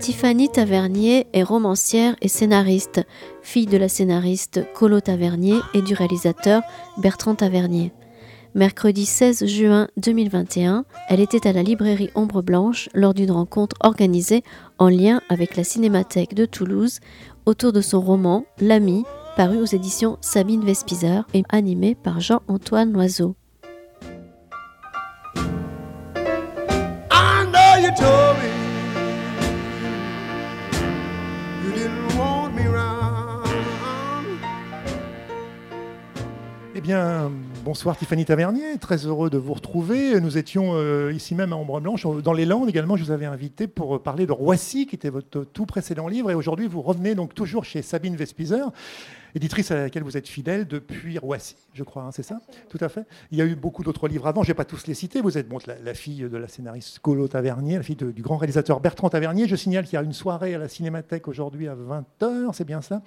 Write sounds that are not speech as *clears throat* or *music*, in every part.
Tiffany Tavernier est romancière et scénariste, fille de la scénariste Colo Tavernier et du réalisateur Bertrand Tavernier. Mercredi 16 juin 2021, elle était à la librairie Ombre Blanche lors d'une rencontre organisée en lien avec la Cinémathèque de Toulouse autour de son roman L'ami, paru aux éditions Sabine Vespizer et animé par Jean-Antoine Loiseau. Eh bien, bonsoir Tiffany Tavernier, très heureux de vous retrouver. Nous étions euh, ici même à Ombre Blanche, dans les Landes également. Je vous avais invité pour euh, parler de Roissy, qui était votre tout précédent livre. Et aujourd'hui, vous revenez donc toujours chez Sabine Vespizer, éditrice à laquelle vous êtes fidèle depuis Roissy, je crois, hein, c'est ça? Tout à fait. Il y a eu beaucoup d'autres livres avant, je ne vais pas tous les citer. Vous êtes bon, la, la fille de la scénariste Colo Tavernier, la fille de- du grand réalisateur Bertrand Tavernier. Je signale qu'il y a une soirée à la Cinémathèque aujourd'hui à 20h, c'est bien ça?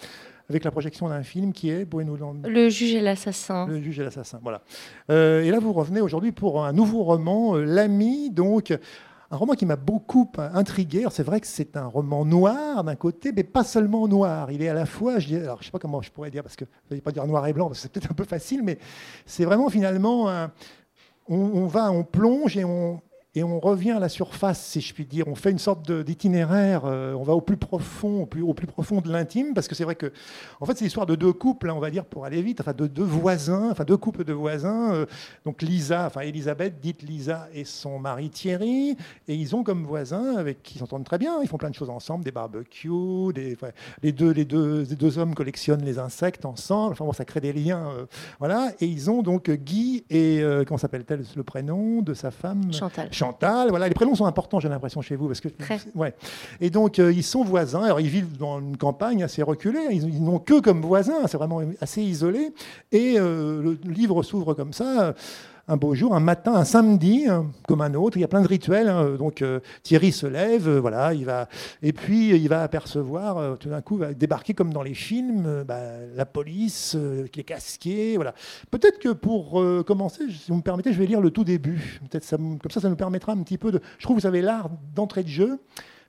Avec la projection d'un film qui est, l'en- Le juge et l'assassin. le juge et l'assassin, voilà. Euh, et là, vous revenez aujourd'hui pour un nouveau roman, euh, L'ami, donc un roman qui m'a beaucoup intrigué. Alors, C'est vrai que c'est un roman noir d'un côté, mais pas seulement noir. Il est à la fois, je je sais pas comment je pourrais dire, parce que je ne vais pas dire noir et blanc, parce que c'est peut-être un peu facile, mais c'est vraiment finalement, un- on, on va, on plonge et on, et on revient à la surface, si je puis dire. On fait une sorte d'itinéraire, euh, on va au plus profond, au plus, au plus profond de l'intime, parce que c'est vrai que, en fait, c'est l'histoire de deux couples, hein, on va dire, pour aller vite, de deux voisins, enfin, deux couples de voisins. euh, donc, Lisa, enfin, Elisabeth, dite Lisa, et son mari Thierry, et ils ont comme voisins, avec qui ils s'entendent très bien, ils font plein de choses ensemble, des barbecues, les, deux, les, deux, les deux hommes collectionnent les insectes ensemble, enfin, bon, ça crée des liens, euh, voilà. Et ils ont donc Guy et, comment s'appelle-t-elle, le prénom de sa femme? Chantal. Chantal, voilà, les prénoms sont importants, j'ai l'impression, chez vous. Parce que, Très. ouais. Et donc, euh, ils sont voisins. Alors, ils vivent dans une campagne assez reculée. Ils, ils n'ont que comme voisins. C'est vraiment assez isolé. Et euh, le livre s'ouvre comme ça. Euh, Un beau jour, un matin, un samedi, hein, comme un autre, il y a plein de rituels. hein. Donc euh, Thierry se lève, euh, voilà, il va, et puis euh, il va apercevoir, euh, tout d'un coup, va débarquer comme dans les films, euh, bah, la police, euh, les casqués, voilà. Peut-être que pour euh, commencer, si vous me permettez, je vais lire le tout début. Peut-être comme ça, ça nous permettra un petit peu de. Je trouve que vous avez l'art d'entrée de jeu.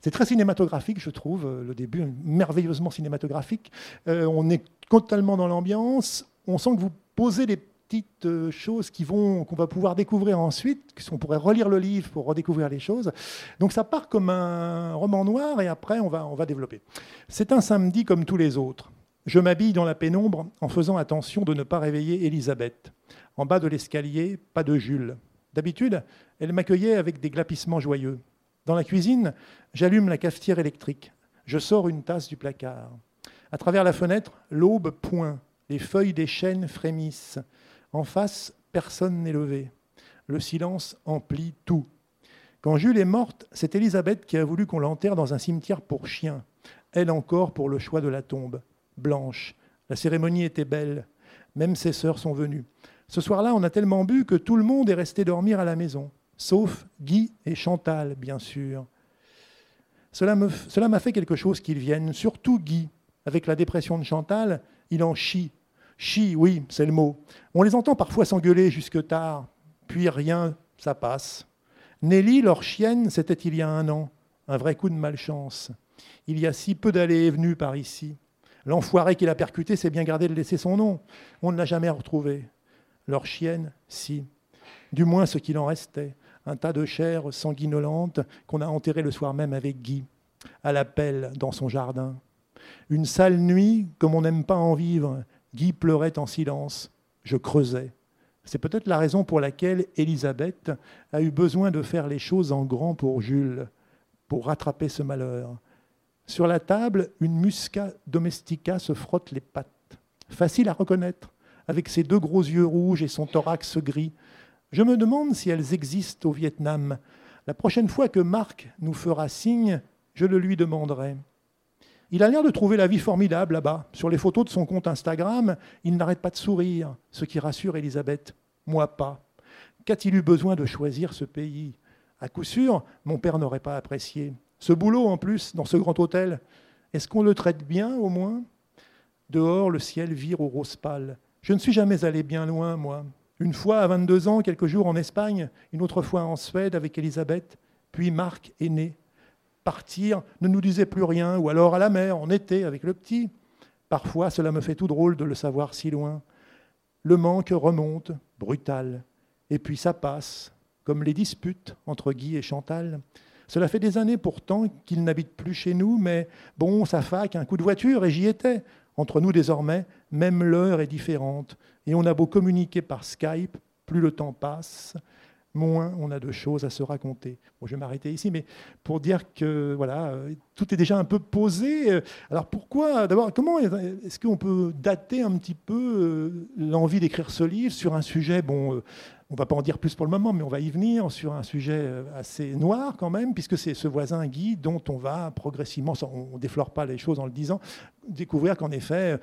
C'est très cinématographique, je trouve, euh, le début, merveilleusement cinématographique. Euh, on est totalement dans l'ambiance. On sent que vous posez des petites euh, choses qui vont, qu'on va pouvoir découvrir ensuite, qu'on pourrait relire le livre pour redécouvrir les choses. Donc ça part comme un roman noir et après on va, on va développer. C'est un samedi comme tous les autres. Je m'habille dans la pénombre en faisant attention de ne pas réveiller Elisabeth. En bas de l'escalier, pas de Jules. D'habitude, elle m'accueillait avec des glapissements joyeux. Dans la cuisine, j'allume la cafetière électrique. Je sors une tasse du placard. À travers la fenêtre, l'aube point. Les feuilles des chênes frémissent. En face, personne n'est levé. Le silence emplit tout. Quand Jules est morte, c'est Elisabeth qui a voulu qu'on l'enterre dans un cimetière pour chiens. Elle encore pour le choix de la tombe. Blanche. La cérémonie était belle. Même ses sœurs sont venues. Ce soir-là, on a tellement bu que tout le monde est resté dormir à la maison. Sauf Guy et Chantal, bien sûr. Cela m'a fait quelque chose qu'ils viennent, surtout Guy. Avec la dépression de Chantal, il en chie. Chie, oui, c'est le mot. On les entend parfois s'engueuler jusque tard, puis rien, ça passe. Nelly, leur chienne, c'était il y a un an. Un vrai coup de malchance. Il y a si peu d'allées et venues par ici. L'enfoiré qui l'a percuté s'est bien gardé de laisser son nom. On ne l'a jamais retrouvé. Leur chienne, si. Du moins ce qu'il en restait. Un tas de chair sanguinolente qu'on a enterré le soir même avec Guy, à la pelle dans son jardin. Une sale nuit, comme on n'aime pas en vivre, Guy pleurait en silence. Je creusais. C'est peut-être la raison pour laquelle Élisabeth a eu besoin de faire les choses en grand pour Jules, pour rattraper ce malheur. Sur la table, une musca domestica se frotte les pattes. Facile à reconnaître, avec ses deux gros yeux rouges et son thorax gris. Je me demande si elles existent au Vietnam. La prochaine fois que Marc nous fera signe, je le lui demanderai. Il a l'air de trouver la vie formidable là-bas. Sur les photos de son compte Instagram, il n'arrête pas de sourire, ce qui rassure Elisabeth. Moi pas. Qu'a-t-il eu besoin de choisir ce pays? À coup sûr, mon père n'aurait pas apprécié. Ce boulot, en plus, dans ce grand hôtel, est-ce qu'on le traite bien, au moins? Dehors, le ciel vire au rose pâle. Je ne suis jamais allé bien loin, moi. Une fois, à 22 ans, quelques jours en Espagne, une autre fois en Suède avec Elisabeth, puis Marc est né. Partir ne nous disait plus rien, ou alors à la mer, en été, avec le petit. Parfois, cela me fait tout drôle de le savoir si loin. Le manque remonte, brutal, et puis ça passe, comme les disputes entre Guy et Chantal. Cela fait des années pourtant qu'il n'habite plus chez nous, mais bon, sa fac, un coup de voiture, et j'y étais. Entre nous désormais, même l'heure est différente, et on a beau communiquer par Skype, plus le temps passe, moins on a de choses à se raconter. Je vais m'arrêter ici, mais pour dire que voilà, euh, tout est déjà un peu posé. Alors pourquoi D'abord, comment est-ce qu'on peut dater un petit peu euh, l'envie d'écrire ce livre sur un sujet bon euh, on ne va pas en dire plus pour le moment, mais on va y venir sur un sujet assez noir quand même, puisque c'est ce voisin Guy dont on va progressivement, on ne déflore pas les choses en le disant, découvrir qu'en effet,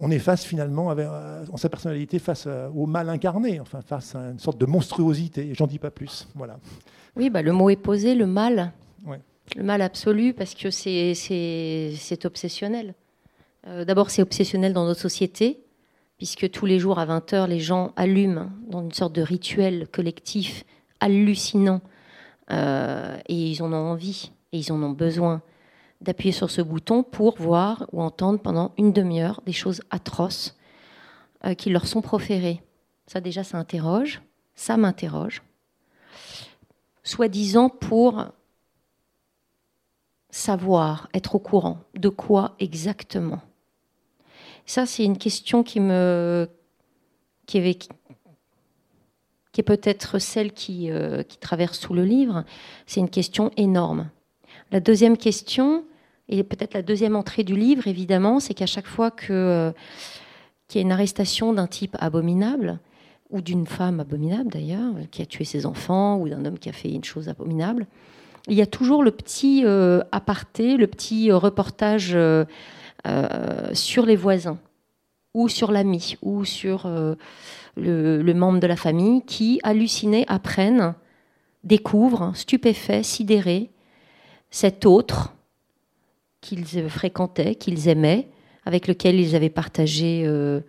on est face finalement, avec, euh, en sa personnalité, face euh, au mal incarné, enfin face à une sorte de monstruosité. J'en dis pas plus. Voilà. Oui, bah, le mot est posé, le mal. Le mal absolu, parce que c'est obsessionnel. Euh, d'abord, c'est obsessionnel dans notre société, puisque tous les jours à 20h, les gens allument dans une sorte de rituel collectif hallucinant, et ils en ont envie, et ils en ont besoin d'appuyer sur ce bouton pour voir ou entendre pendant une demi-heure des choses atroces euh, qui leur sont proférées. Ça déjà, ça interroge, ça m'interroge. Soi-disant pour savoir, être au courant de quoi exactement. Ça, c'est une question qui me, qui est, peut-être celle euh, qui traverse tout le livre. C'est une question énorme. La deuxième question, et peut-être la deuxième entrée du livre, évidemment, c'est qu'à chaque fois euh, qu'il y a une arrestation d'un type abominable, ou d'une femme abominable d'ailleurs, qui a tué ses enfants, ou d'un homme qui a fait une chose abominable, il y a toujours le petit euh, aparté, le petit euh, reportage sur les voisins, ou sur l'ami, ou sur le, membre de la famille qui, hallucinés, apprennent, découvrent, stupéfaits, sidérés, cet autre qu'ils fréquentaient, qu'ils aimaient, avec lequel ils avaient partagé euh,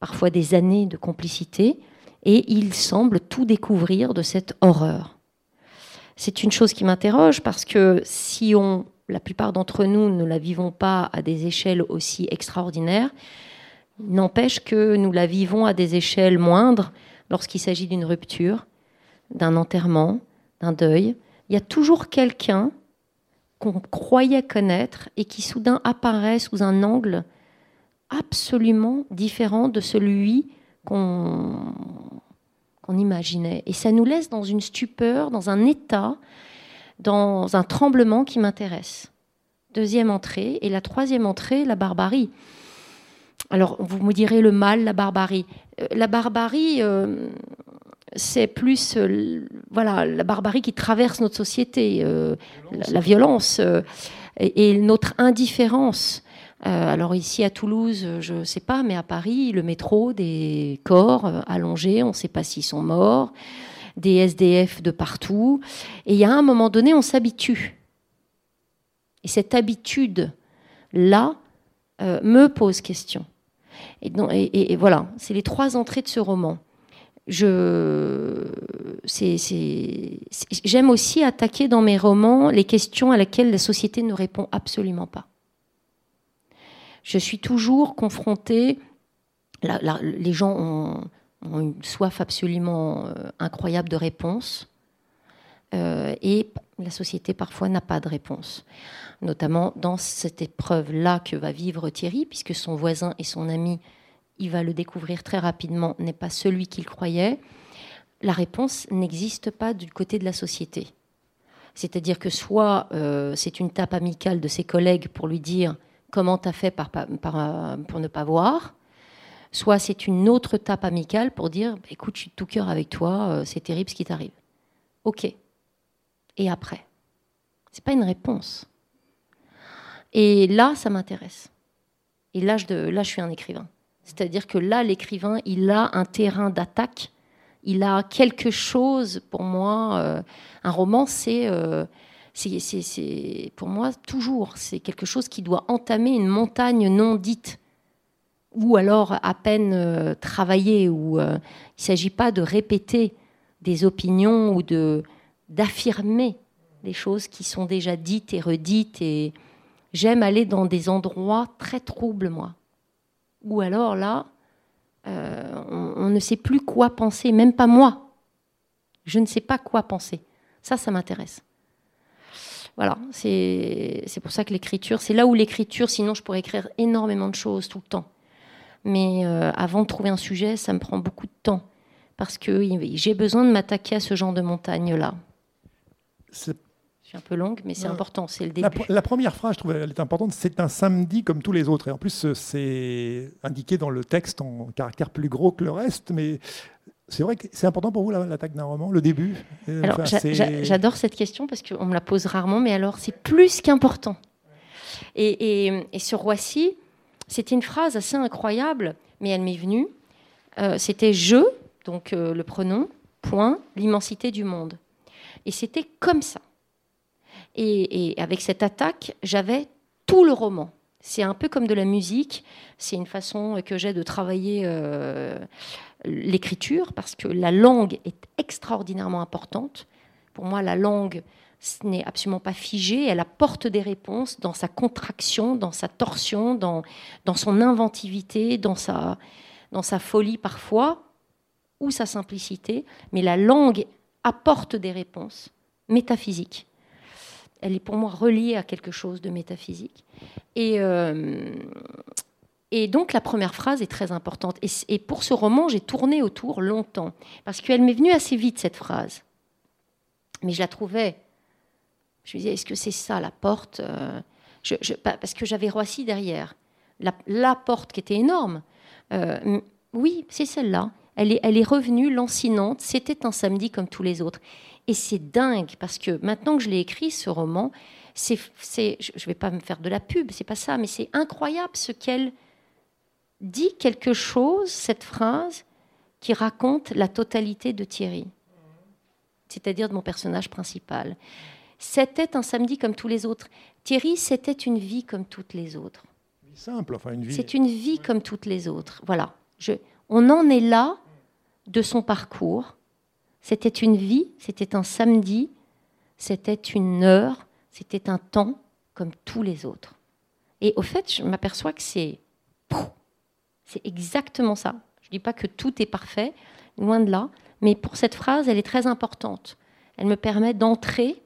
parfois des années de complicité, et ils semblent tout découvrir de cette horreur. C'est une chose qui m'interroge parce que si on, la plupart d'entre nous ne la vivons pas à des échelles aussi extraordinaires, n'empêche que nous la vivons à des échelles moindres lorsqu'il s'agit d'une rupture, d'un enterrement, d'un deuil. Il y a toujours quelqu'un qu'on croyait connaître et qui soudain apparaît sous un angle absolument différent de celui qu'on imaginait. Et ça nous laisse dans une stupeur, dans un état, dans un tremblement qui m'intéresse. Deuxième entrée. Et la troisième entrée, la barbarie. Alors, vous me direz le mal, la barbarie. Euh, la barbarie, euh, c'est plus euh, voilà la barbarie qui traverse notre société, euh, la, violence euh, et, notre indifférence. alors ici à Toulouse, je ne sais pas, mais à Paris, le métro, des corps allongés, on ne sait pas s'ils sont morts, des SDF de partout. Et il y a un moment donné, on s'habitue. Et cette habitude-là me pose question. et voilà, c'est les trois entrées de ce roman j'aime aussi attaquer dans mes romans les questions à laquelle la société ne répond absolument pas. Je suis toujours confrontée, les gens ont, une soif absolument euh, incroyable de réponses, euh, et la société parfois n'a pas de réponse. Notamment dans cette épreuve-là que va vivre Thierry, puisque son voisin et son ami il va le découvrir très rapidement, n'est pas celui qu'il croyait, la réponse n'existe pas du côté de la société. C'est-à-dire que soit euh, c'est une tape amicale de ses collègues pour lui dire comment tu as fait pour ne pas voir, soit c'est une autre tape amicale pour dire écoute, je suis tout cœur avec toi, euh, c'est terrible ce qui t'arrive. Ok. Et après? C'est pas une réponse. Et là, ça m'intéresse. Et là, je suis un écrivain. C'est-à-dire que là, l'écrivain, il a un terrain d'attaque, il a quelque chose, pour moi, euh, Un roman, c'est, euh, c'est, pour moi toujours, c'est quelque chose qui doit entamer une montagne non dite, ou alors à peine euh, travaillée, où euh, il ne s'agit pas de répéter des opinions ou d'affirmer des choses qui sont déjà dites et redites. Et j'aime aller dans des endroits très troubles, moi. Ou alors là, euh, on, ne sait plus quoi penser, même pas moi. Je ne sais pas quoi penser. Ça, ça m'intéresse. Voilà, c'est pour ça que l'écriture, c'est là où l'écriture, sinon je pourrais écrire énormément de choses tout le temps. Mais euh, avant de trouver un sujet, ça me prend beaucoup de temps. Parce que j'ai besoin de m'attaquer à ce genre de montagne-là. Je suis un peu longue, mais c'est important, c'est le La, début. la première phrase, je trouve, elle est importante. C'est un samedi comme tous les autres. Et en plus, euh, c'est indiqué dans le texte en caractère plus gros que le reste. Mais c'est vrai que c'est important pour vous la- l'attaque d'un roman, le début? Euh, Alors, enfin, j'adore cette question parce qu'on me la pose rarement, mais alors c'est plus qu'important. Et, et, et sur Roissy, c'était une phrase assez incroyable, mais elle m'est venue. Euh, c'était je, donc euh, le pronom, point, l'immensité du monde. Et c'était comme ça. Et, avec cette attaque, j'avais tout le roman. C'est un peu comme de la musique. C'est une façon que j'ai de travailler euh, l'écriture parce que la langue est extraordinairement importante. Pour moi, la langue, n'est absolument pas figé. Elle apporte des réponses dans sa contraction, dans sa torsion, dans, son inventivité, dans sa folie parfois, ou sa simplicité. Mais la langue apporte des réponses métaphysiques. Elle est pour moi reliée à quelque chose de métaphysique. Et, euh, donc la première phrase est très importante. Et, pour ce roman, j'ai tourné autour longtemps, parce qu'elle m'est venue assez vite, cette phrase. Mais je la trouvais. Je me disais, est-ce que c'est ça la porte Euh, Parce que j'avais Roissy derrière. La, porte qui était énorme. Euh, oui, c'est celle-là. Elle est revenue lancinante. C'était un samedi comme tous les autres. Et c'est dingue, parce que maintenant que je l'ai écrit, ce roman, c'est, c'est- je ne vais pas me faire de la pub, c'est pas ça, mais c'est incroyable ce qu'elle dit quelque chose, cette phrase, qui raconte la totalité de Thierry, c'est-à-dire de mon personnage principal. C'était un samedi comme tous les autres. Thierry, c'était une vie comme toutes les autres. Simple, enfin une vie. C'est une vie comme toutes les autres. Voilà. Je, on en est là de son parcours. C'était une vie, c'était un samedi, c'était une heure, c'était un temps comme tous les autres. Et au fait, je m'aperçois que c'est c'est exactement ça. Je ne dis pas que tout est parfait, loin de là, mais pour cette phrase, elle est très importante. Elle me permet d'entrer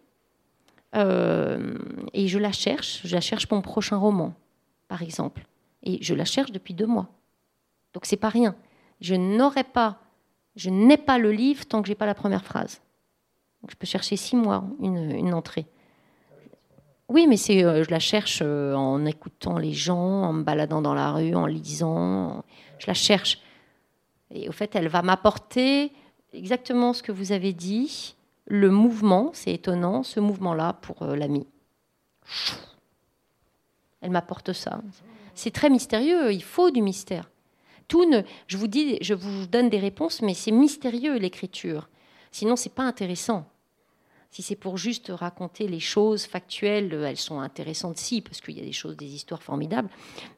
euh, et je la cherche. Je la cherche pour mon prochain roman, par exemple. Et je la cherche depuis deux mois. Donc c'est pas rien. Je n'aurais pas, je n'ai pas le livre tant que j'ai pas la première phrase. Je peux chercher six mois une, une entrée. Oui, mais c'est, euh, je la cherche euh, en écoutant les gens, en me baladant dans la rue, en lisant. Je la cherche. Et au fait, elle va m'apporter exactement ce que vous avez dit, le mouvement, c'est étonnant, ce mouvement-là pour euh, l'ami. Elle m'apporte ça. C'est très mystérieux, il faut du mystère. Tout ne, je vous dis, je vous donne des réponses, mais c'est mystérieux l'écriture. Sinon, c'est pas intéressant. Si c'est pour juste raconter les choses factuelles, elles sont intéressantes si, parce qu'il y a des choses, des histoires formidables.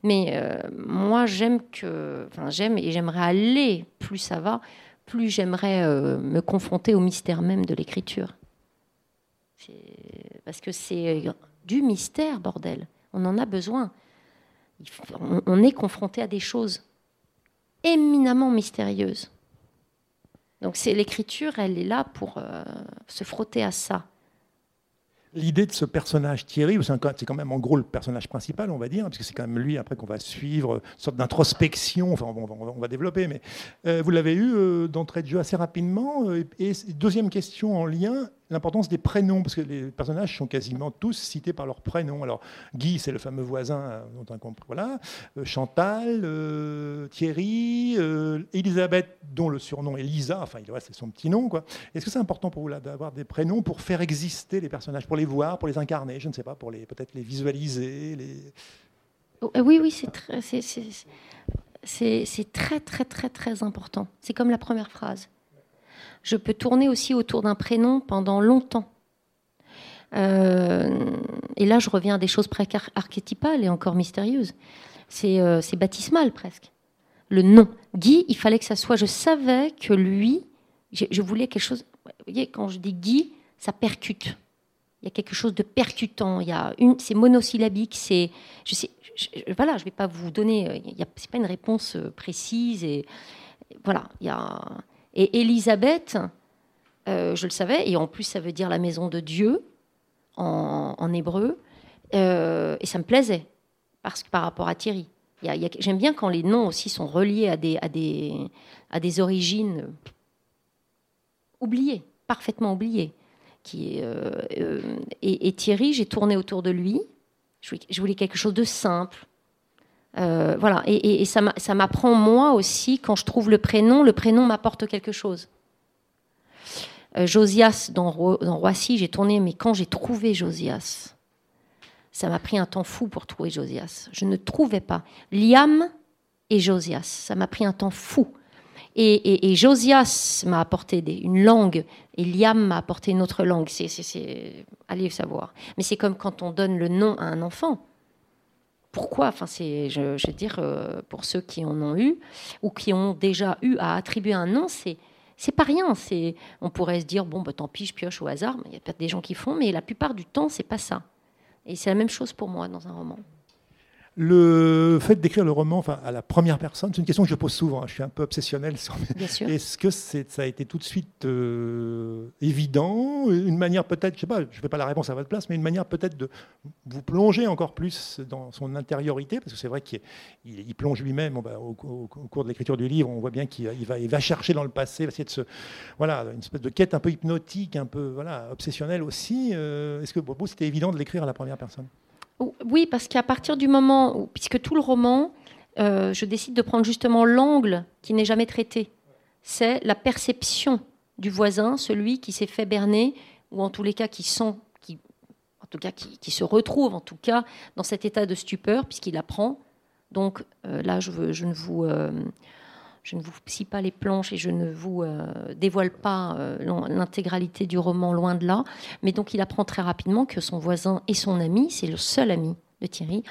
Mais euh, moi, j'aime que, enfin, j'aime et j'aimerais aller. Plus ça va, plus j'aimerais euh, me confronter au mystère même de l'écriture. Parce que c'est du mystère, bordel. On en a besoin. On est confronté à des choses éminemment mystérieuses. Donc c'est l'écriture, elle est là pour euh, se frotter à ça. L'idée de ce personnage Thierry, c'est quand même en gros le personnage principal, on va dire, parce que c'est quand même lui après qu'on va suivre, une sorte d'introspection, enfin on va, développer, mais euh, vous l'avez eu euh, d'entrée de jeu assez rapidement. euh, et deuxième question en lien, l'importance des prénoms, parce que les personnages sont quasiment tous cités par leur prénom. Alors Guy, c'est le fameux voisin euh, dont on voilà, euh, Chantal, euh, Thierry, Elisabeth, dont le surnom est Lisa, enfin il- c'est son petit nom. Est-ce que c'est important pour vous d'avoir des prénoms pour faire exister les personnages, pour les voir, pour les incarner, je ne sais pas, pour peut-être les visualiser, Oh, Oui, oui, c'est très, très, très, très important. C'est comme la première phrase. Je peux tourner aussi autour d'un prénom pendant longtemps. Euh, et là, je reviens à des choses presque ar- archétypales et encore mystérieuses. C'est euh, baptismal presque. Le nom. Guy, il fallait que ça soit. Je savais que lui, je, voulais quelque chose. Vous voyez, quand je dis Guy, ça percute. Il y a quelque chose de percutant. C'est monosyllabique. C'est, je sais, je- je vais pas vous donner. euh, Il y a, c'est pas une réponse euh, précise et voilà. Il y a et Élisabeth, euh, je le savais et en plus ça veut dire la maison de Dieu en, hébreu Euh, et ça me plaisait parce que par rapport à Thierry. J'aime bien quand les noms aussi sont reliés à des à des à des origines oubliées, parfaitement oubliées euh, et, Thierry, j'ai tourné autour de lui. Je voulais quelque chose de simple. Euh, voilà, et, ça m'a- ça m'apprend moi aussi quand je trouve le prénom, le prénom m'apporte quelque chose. Euh, Josias dans, Ro- dans Roissy, j'ai tourné, mais quand j'ai trouvé Josias, ça m'a pris un temps fou pour trouver Josias. Je ne trouvais pas. Liam et Josias, ça m'a pris un temps fou. Et, Josias m'a apporté une langue et Liam m'a apporté une autre langue. C'est, allez savoir. Mais c'est comme quand on donne le nom à un enfant. Pourquoi Enfin, c'est, je, veux dire, euh, pour ceux qui en ont eu ou qui ont déjà eu à attribuer un nom, c'est c'est pas rien. C'est, on pourrait se dire bon, bah, tant pis, je pioche au hasard. Mais il y a peut-être des gens qui font, mais la plupart du temps, c'est pas ça. Et c'est la même chose pour moi dans un roman. Le fait d'écrire le roman enfin, à la première personne, c'est une question que je pose souvent. hein. Je suis un peu obsessionnel sur. Est-ce que ça a été tout de suite euh, évident? Une manière peut-être, je sais pas, je ne fais pas la réponse à votre place, mais une manière peut-être de vous plonger encore plus dans son intériorité, parce que c'est vrai qu'il il- il plonge lui-même bon, bah, au, au- au cours de l'écriture du livre, on voit bien qu'il il va, il va chercher dans le passé, il va essayer de se... Voilà, une espèce de quête un peu hypnotique, un peu voilà, obsessionnelle aussi. Euh, Est-ce que pour vous, c'était évident de l'écrire à la première personne? Oui, parce qu'à partir du moment où, puisque tout le roman, euh, je décide de prendre justement l'angle qui n'est jamais traité, c'est la perception du voisin, celui qui s'est fait berner, ou en tous les cas qui sent, qui, en tout cas qui, se retrouve en tout cas dans cet état de stupeur, puisqu'il apprend. Donc euh, là, je, veux- je ne vous, euh, je ne vous scie pas les planches et je ne vous euh, dévoile pas euh, l'intégralité du roman, loin de là. Mais donc il apprend très rapidement que son voisin et son ami, c'est le seul ami de Thierry,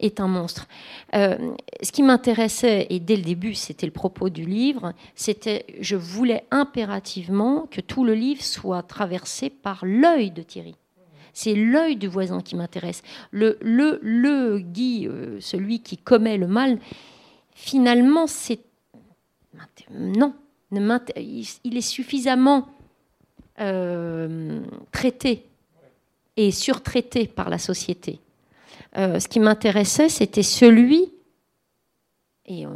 est un monstre. Euh, ce qui m'intéressait, et dès le début c'était le propos du livre, c'était je voulais impérativement que tout le livre soit traversé par l'œil de Thierry. C'est l'œil du voisin qui m'intéresse. Le, le, le Guy, celui qui commet le mal, finalement, c'est. Non, il est suffisamment euh, traité et surtraité par la société. Euh, ce qui m'intéressait, c'était celui, et euh,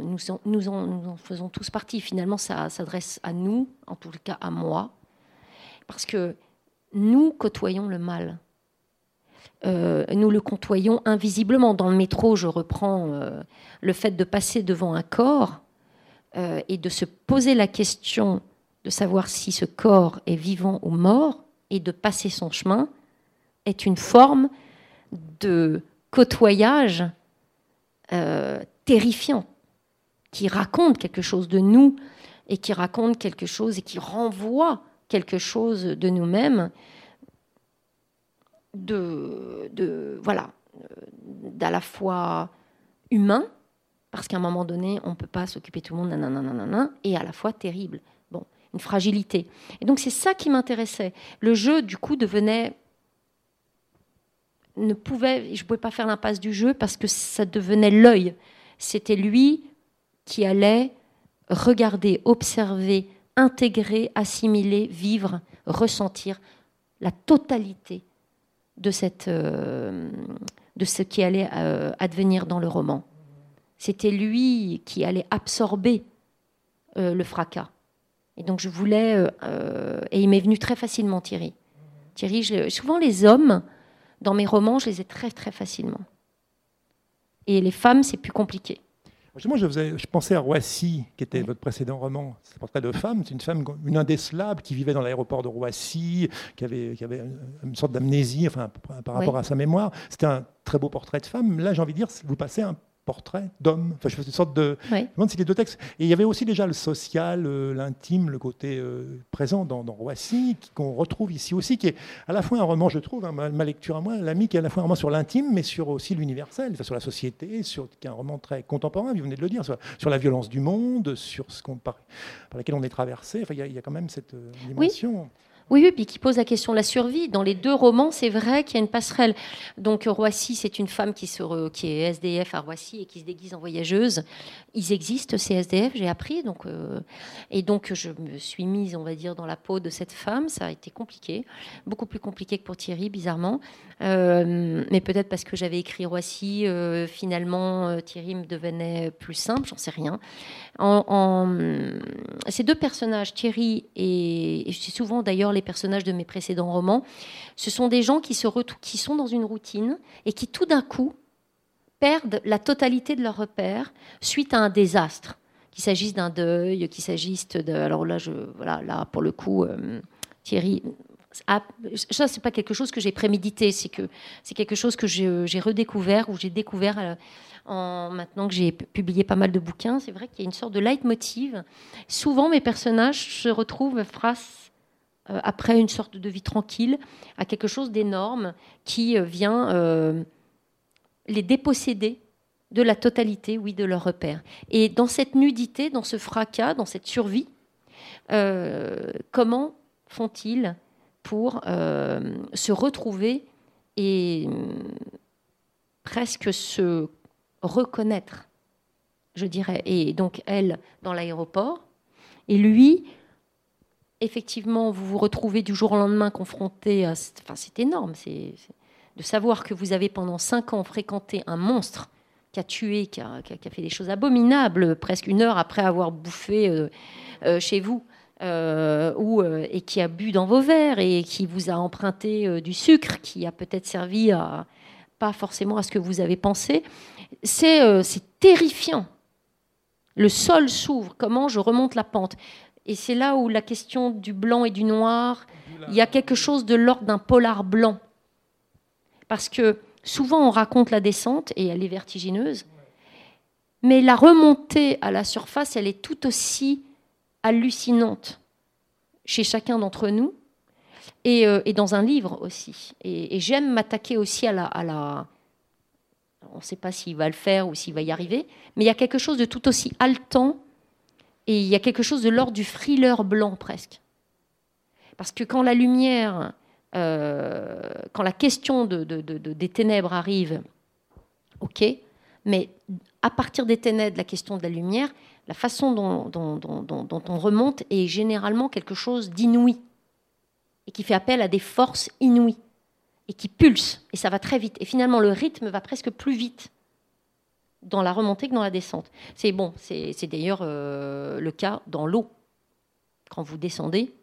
nous en, faisons tous partie, finalement ça s'adresse à nous, en tout cas à moi, parce que nous côtoyons le mal. Nous le côtoyons invisiblement. Dans le métro, je reprends le fait de passer devant un corps euh, et de se poser la question de savoir si ce corps est vivant ou mort et de passer son chemin est une forme de côtoyage euh, terrifiant qui raconte quelque chose de nous et qui raconte quelque chose et qui renvoie quelque chose de nous-mêmes de, de voilà euh, d'à la fois humain parce qu'à un moment donné on ne peut pas s'occuper de tout le monde nanana, et à la fois terrible. Bon une fragilité. Et donc c'est ça qui m'intéressait. Le jeu du coup devenait ne pouvait je pouvais pas faire l'impasse du jeu parce que ça devenait l'œil. C'était lui qui allait regarder observer intégrer assimiler vivre ressentir la totalité de, cette, euh, de ce qui allait euh, advenir dans le roman. C'était lui qui allait absorber euh, le fracas. Et donc je voulais, euh, euh, et il m'est venu très facilement Thierry. Thierry, je- souvent les hommes, dans mes romans, je les ai très très facilement. Et les femmes, c'est plus compliqué. Justement, je, faisais- je pensais à Roissy, qui était votre précédent roman. C'est un portrait de femme. C'est une femme, une indécelable, qui vivait dans l'aéroport de Roissy, qui avait, qui avait une sorte d'amnésie enfin, par par rapport Oui. à sa mémoire. C'était un très beau portrait de femme. Là, j'ai envie de dire, vous passez un portrait d'homme. Enfin, je fais une sorte de. Oui. Je me demande si les deux textes. Et il y avait aussi déjà le social, euh, l'intime, le côté euh, présent dans, dans Roissy, qu'on retrouve ici aussi, qui est à la fois un roman, je trouve, hein, ma, ma lecture à moi, l'ami, qui est à la fois un roman sur l'intime, mais sur aussi l'universel, enfin, sur la société, sur, qui est un roman très contemporain, vous venez de le dire, sur, sur la violence du monde, sur ce qu'on, par, par laquelle on est traversé. Enfin, il y, a- il y a quand même cette euh, dimension. Oui, oui, puis qui pose la question de la survie. Dans les deux romans, c'est vrai qu'il y a une passerelle. Donc Roissy, c'est une femme qui, se qui est SDF à Roissy et qui se déguise en voyageuse. Ils existent, ces SDF, j'ai appris. Donc, euh, et donc je me suis mise, on va dire, dans la peau de cette femme. Ça a été compliqué, beaucoup plus compliqué que pour Thierry, bizarrement. Euh, mais peut-être parce que j'avais écrit Roissy, euh, finalement, euh, Thierry me devenait plus simple, j'en sais rien. En, en- ces deux personnages, Thierry et, et c'est souvent d'ailleurs les personnages de mes précédents romans, ce sont des gens qui, se qui sont dans une routine et qui tout d'un coup perdent la totalité de leur repère suite à un désastre. Qu'il s'agisse d'un deuil, qu'il s'agisse de... Alors là, je, voilà, là pour le coup, Thierry... ah, ça, c'est pas quelque chose que j'ai prémédité, c'est que c'est quelque chose que j'ai redécouvert ou j'ai découvert euh, en, maintenant que j'ai pu- publié pas mal de bouquins. C'est vrai qu'il y a une sorte de leitmotiv. Souvent, mes personnages se retrouvent face euh, après une sorte de vie tranquille à quelque chose d'énorme qui euh, vient les déposséder de la totalité, oui, de leur repère. Et dans cette nudité, dans ce fracas, dans cette survie, comment font-ils pour euh, se retrouver et hum, presque se reconnaître, je dirais. Et donc elle dans l'aéroport, et lui, effectivement, vous vous retrouvez du jour au lendemain confronté à... Enfin, c'est énorme, c'est de savoir que vous avez pendant cinq ans fréquenté un monstre qui a tué, qui a fait des choses abominables, presque une heure après avoir bouffé euh, euh, chez vous, euh, ou, euh, et qui a bu dans vos verres et qui vous a emprunté euh, du sucre, qui a peut-être servi à pas forcément à ce que vous avez pensé. C'est c'est terrifiant. Le sol s'ouvre. Comment je remonte la pente? Et c'est là où la question du blanc et du noir, il y a quelque chose de l'ordre d'un polar blanc. Parce que souvent on raconte la descente et elle est vertigineuse, mais la remontée à la surface, elle est tout aussi hallucinante chez chacun d'entre nous et, euh, et dans un livre aussi. Et, j'aime m'attaquer aussi à la. On ne sait pas s'il va le faire ou s'il va y arriver, mais il y a quelque chose de tout aussi haletant et il y a quelque chose de l'ordre du thriller blanc presque. Parce que quand la lumière, euh, quand la question de, de- de- de- des ténèbres arrive, ok, mais à partir des ténèbres, la question de la lumière, la façon dont, on remonte est généralement quelque chose d'inouï et qui fait appel à des forces inouïes et qui pulse et ça va très vite. Et finalement, le rythme va presque plus vite dans la remontée que dans la descente. C'est bon, c'est d'ailleurs euh, le cas dans l'eau. Quand vous descendez,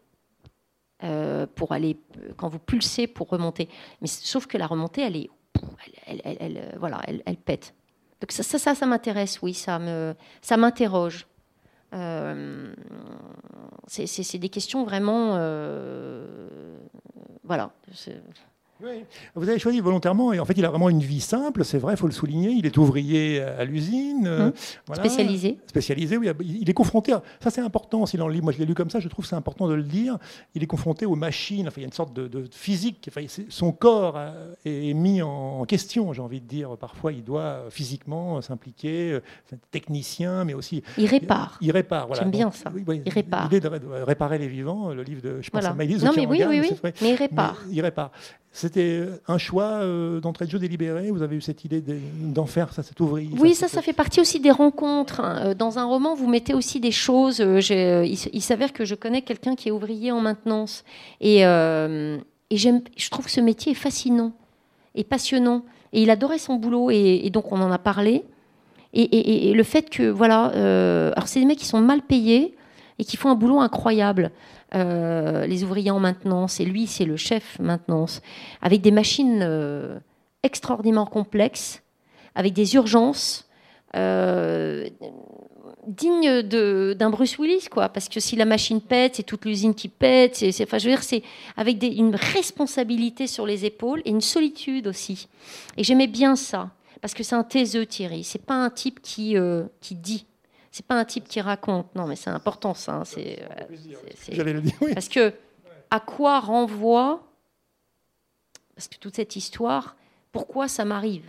euh, pour aller, quand vous pulsez pour remonter. Mais sauf que la remontée, elle est, voilà, elle, elle pète. Donc ça, ça, ça, m'intéresse, oui, ça me, ça m'interroge. Euh, c'est des questions vraiment, euh, voilà. Oui. Vous avez choisi volontairement, et en fait, il a vraiment une vie simple, c'est vrai, il faut le souligner. Il est ouvrier à l'usine. euh, Hum. voilà. Spécialisé. Spécialisé, oui. Il est confronté, à- ça c'est important aussi dans le livre, moi je l'ai lu comme ça, je trouve que c'est important de le dire. Il est confronté aux machines, enfin, il y a une sorte de, de physique, enfin, son corps euh, est mis en question, j'ai envie de dire. Parfois, il doit euh, physiquement s'impliquer, technicien, mais aussi. Il répare. Il répare, voilà. J'aime bien ça. oui, oui, Il répare. L'idée de ré- de réparer les vivants, le livre de, je pense Voilà. à Maïlise Non, mais oui, oui, oui. Mais il répare. Mais il répare. C'était un choix euh, d'entrée de jeu délibéré Vous avez eu cette idée de- d'en faire ça, cet ouvrier Oui, ça, ça fait partie aussi des rencontres. hein. Euh, Dans un roman, vous mettez aussi des choses. euh, euh, Il, s'avère que je connais quelqu'un qui est ouvrier en maintenance. Et, euh, je trouve que ce métier est fascinant et passionnant. Et il adorait son boulot. Et, et donc, on en a parlé. Et, et- et le fait que, voilà. euh, alors, c'est des mecs qui sont mal payés et qui font un boulot incroyable. Euh, les ouvriers en maintenance. Et lui, c'est le chef maintenance. Avec des machines euh, extraordinairement complexes avec des urgences euh, dignes d'un Bruce Willis, quoi. Parce que si la machine pète, c'est toute l'usine qui pète. Enfin, je veux dire, c'est avec une responsabilité sur les épaules et une solitude aussi. Et j'aimais bien ça. Parce que c'est un taiseux, Thierry. C'est pas un type qui, qui dit. C'est pas un type qui raconte. Non, mais c'est important, ça. hein. C'est, euh, c'est- J'allais le dire, oui. Parce que à quoi renvoie Parce que toute cette histoire, pourquoi ça m'arrive?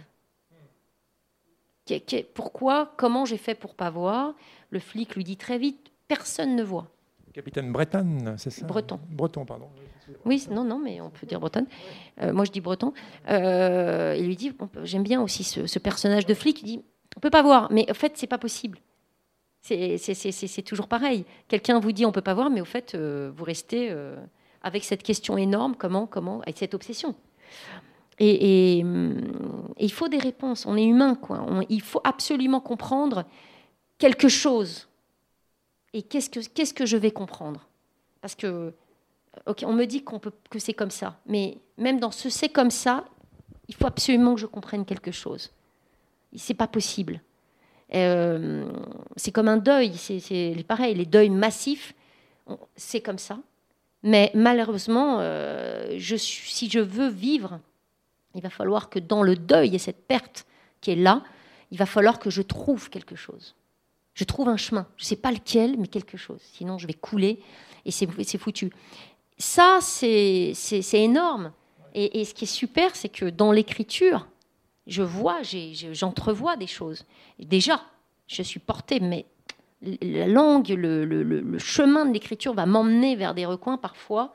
Pourquoi Comment j'ai fait pour pas voir? Le flic lui dit très vite personne ne voit. Capitaine Breton, c'est ça? Breton. Breton, pardon. Oui, non, non, mais on peut dire bretonne. Euh, moi, je dis breton. Euh, il lui dit, j'aime bien aussi ce, ce personnage de flic. Il dit, on peut pas voir, mais en fait, c'est pas possible. C'est- toujours pareil. Quelqu'un vous dit, on peut pas voir, mais au fait, euh, vous restez euh, avec cette question énorme, comment, comment, avec cette obsession. Et, il faut des réponses. On est humain, quoi. On- il faut absolument comprendre quelque chose. Et qu'est-ce que qu'est-ce que je vais comprendre? Parce que Ok, on me dit qu'on peut, que c'est comme ça, mais même dans ce c'est comme ça, il faut absolument que je comprenne quelque chose. C'est pas possible. Euh, c'est comme un deuil, c'est pareil, les deuils massifs, c'est comme ça. Mais malheureusement, euh, si je veux vivre, il va falloir que dans le deuil et cette perte qui est là, il va falloir que je trouve quelque chose. Je trouve un chemin. Je ne sais pas lequel, mais quelque chose. Sinon, je vais couler et c'est foutu. Ça, c'est énorme. Et ce qui est super, c'est que dans l'écriture, je vois, j'entrevois des choses. Déjà, je suis portée, mais la langue, le, chemin de l'écriture va m'emmener vers des recoins parfois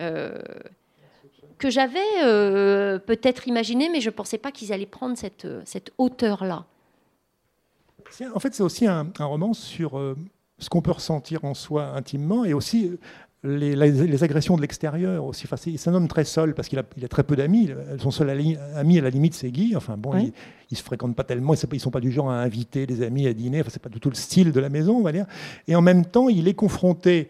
euh, que j'avais euh, peut-être imaginé, mais je ne pensais pas qu'ils allaient prendre cette, euh, hauteur-là. En fait, c'est aussi un, roman sur ce qu'on peut ressentir en soi intimement et aussi les, les- les agressions de l'extérieur. aussi. Enfin, c'est un homme très seul parce qu'il a, il a très peu d'amis. Son seul ami à la limite, c'est Guy. Enfin bon, Oui. ils, ne se fréquentent pas tellement. Ils ne sont pas du genre à inviter des amis à dîner. Enfin, c'est pas du tout le style de la maison, on va dire. Et en même temps, il est confronté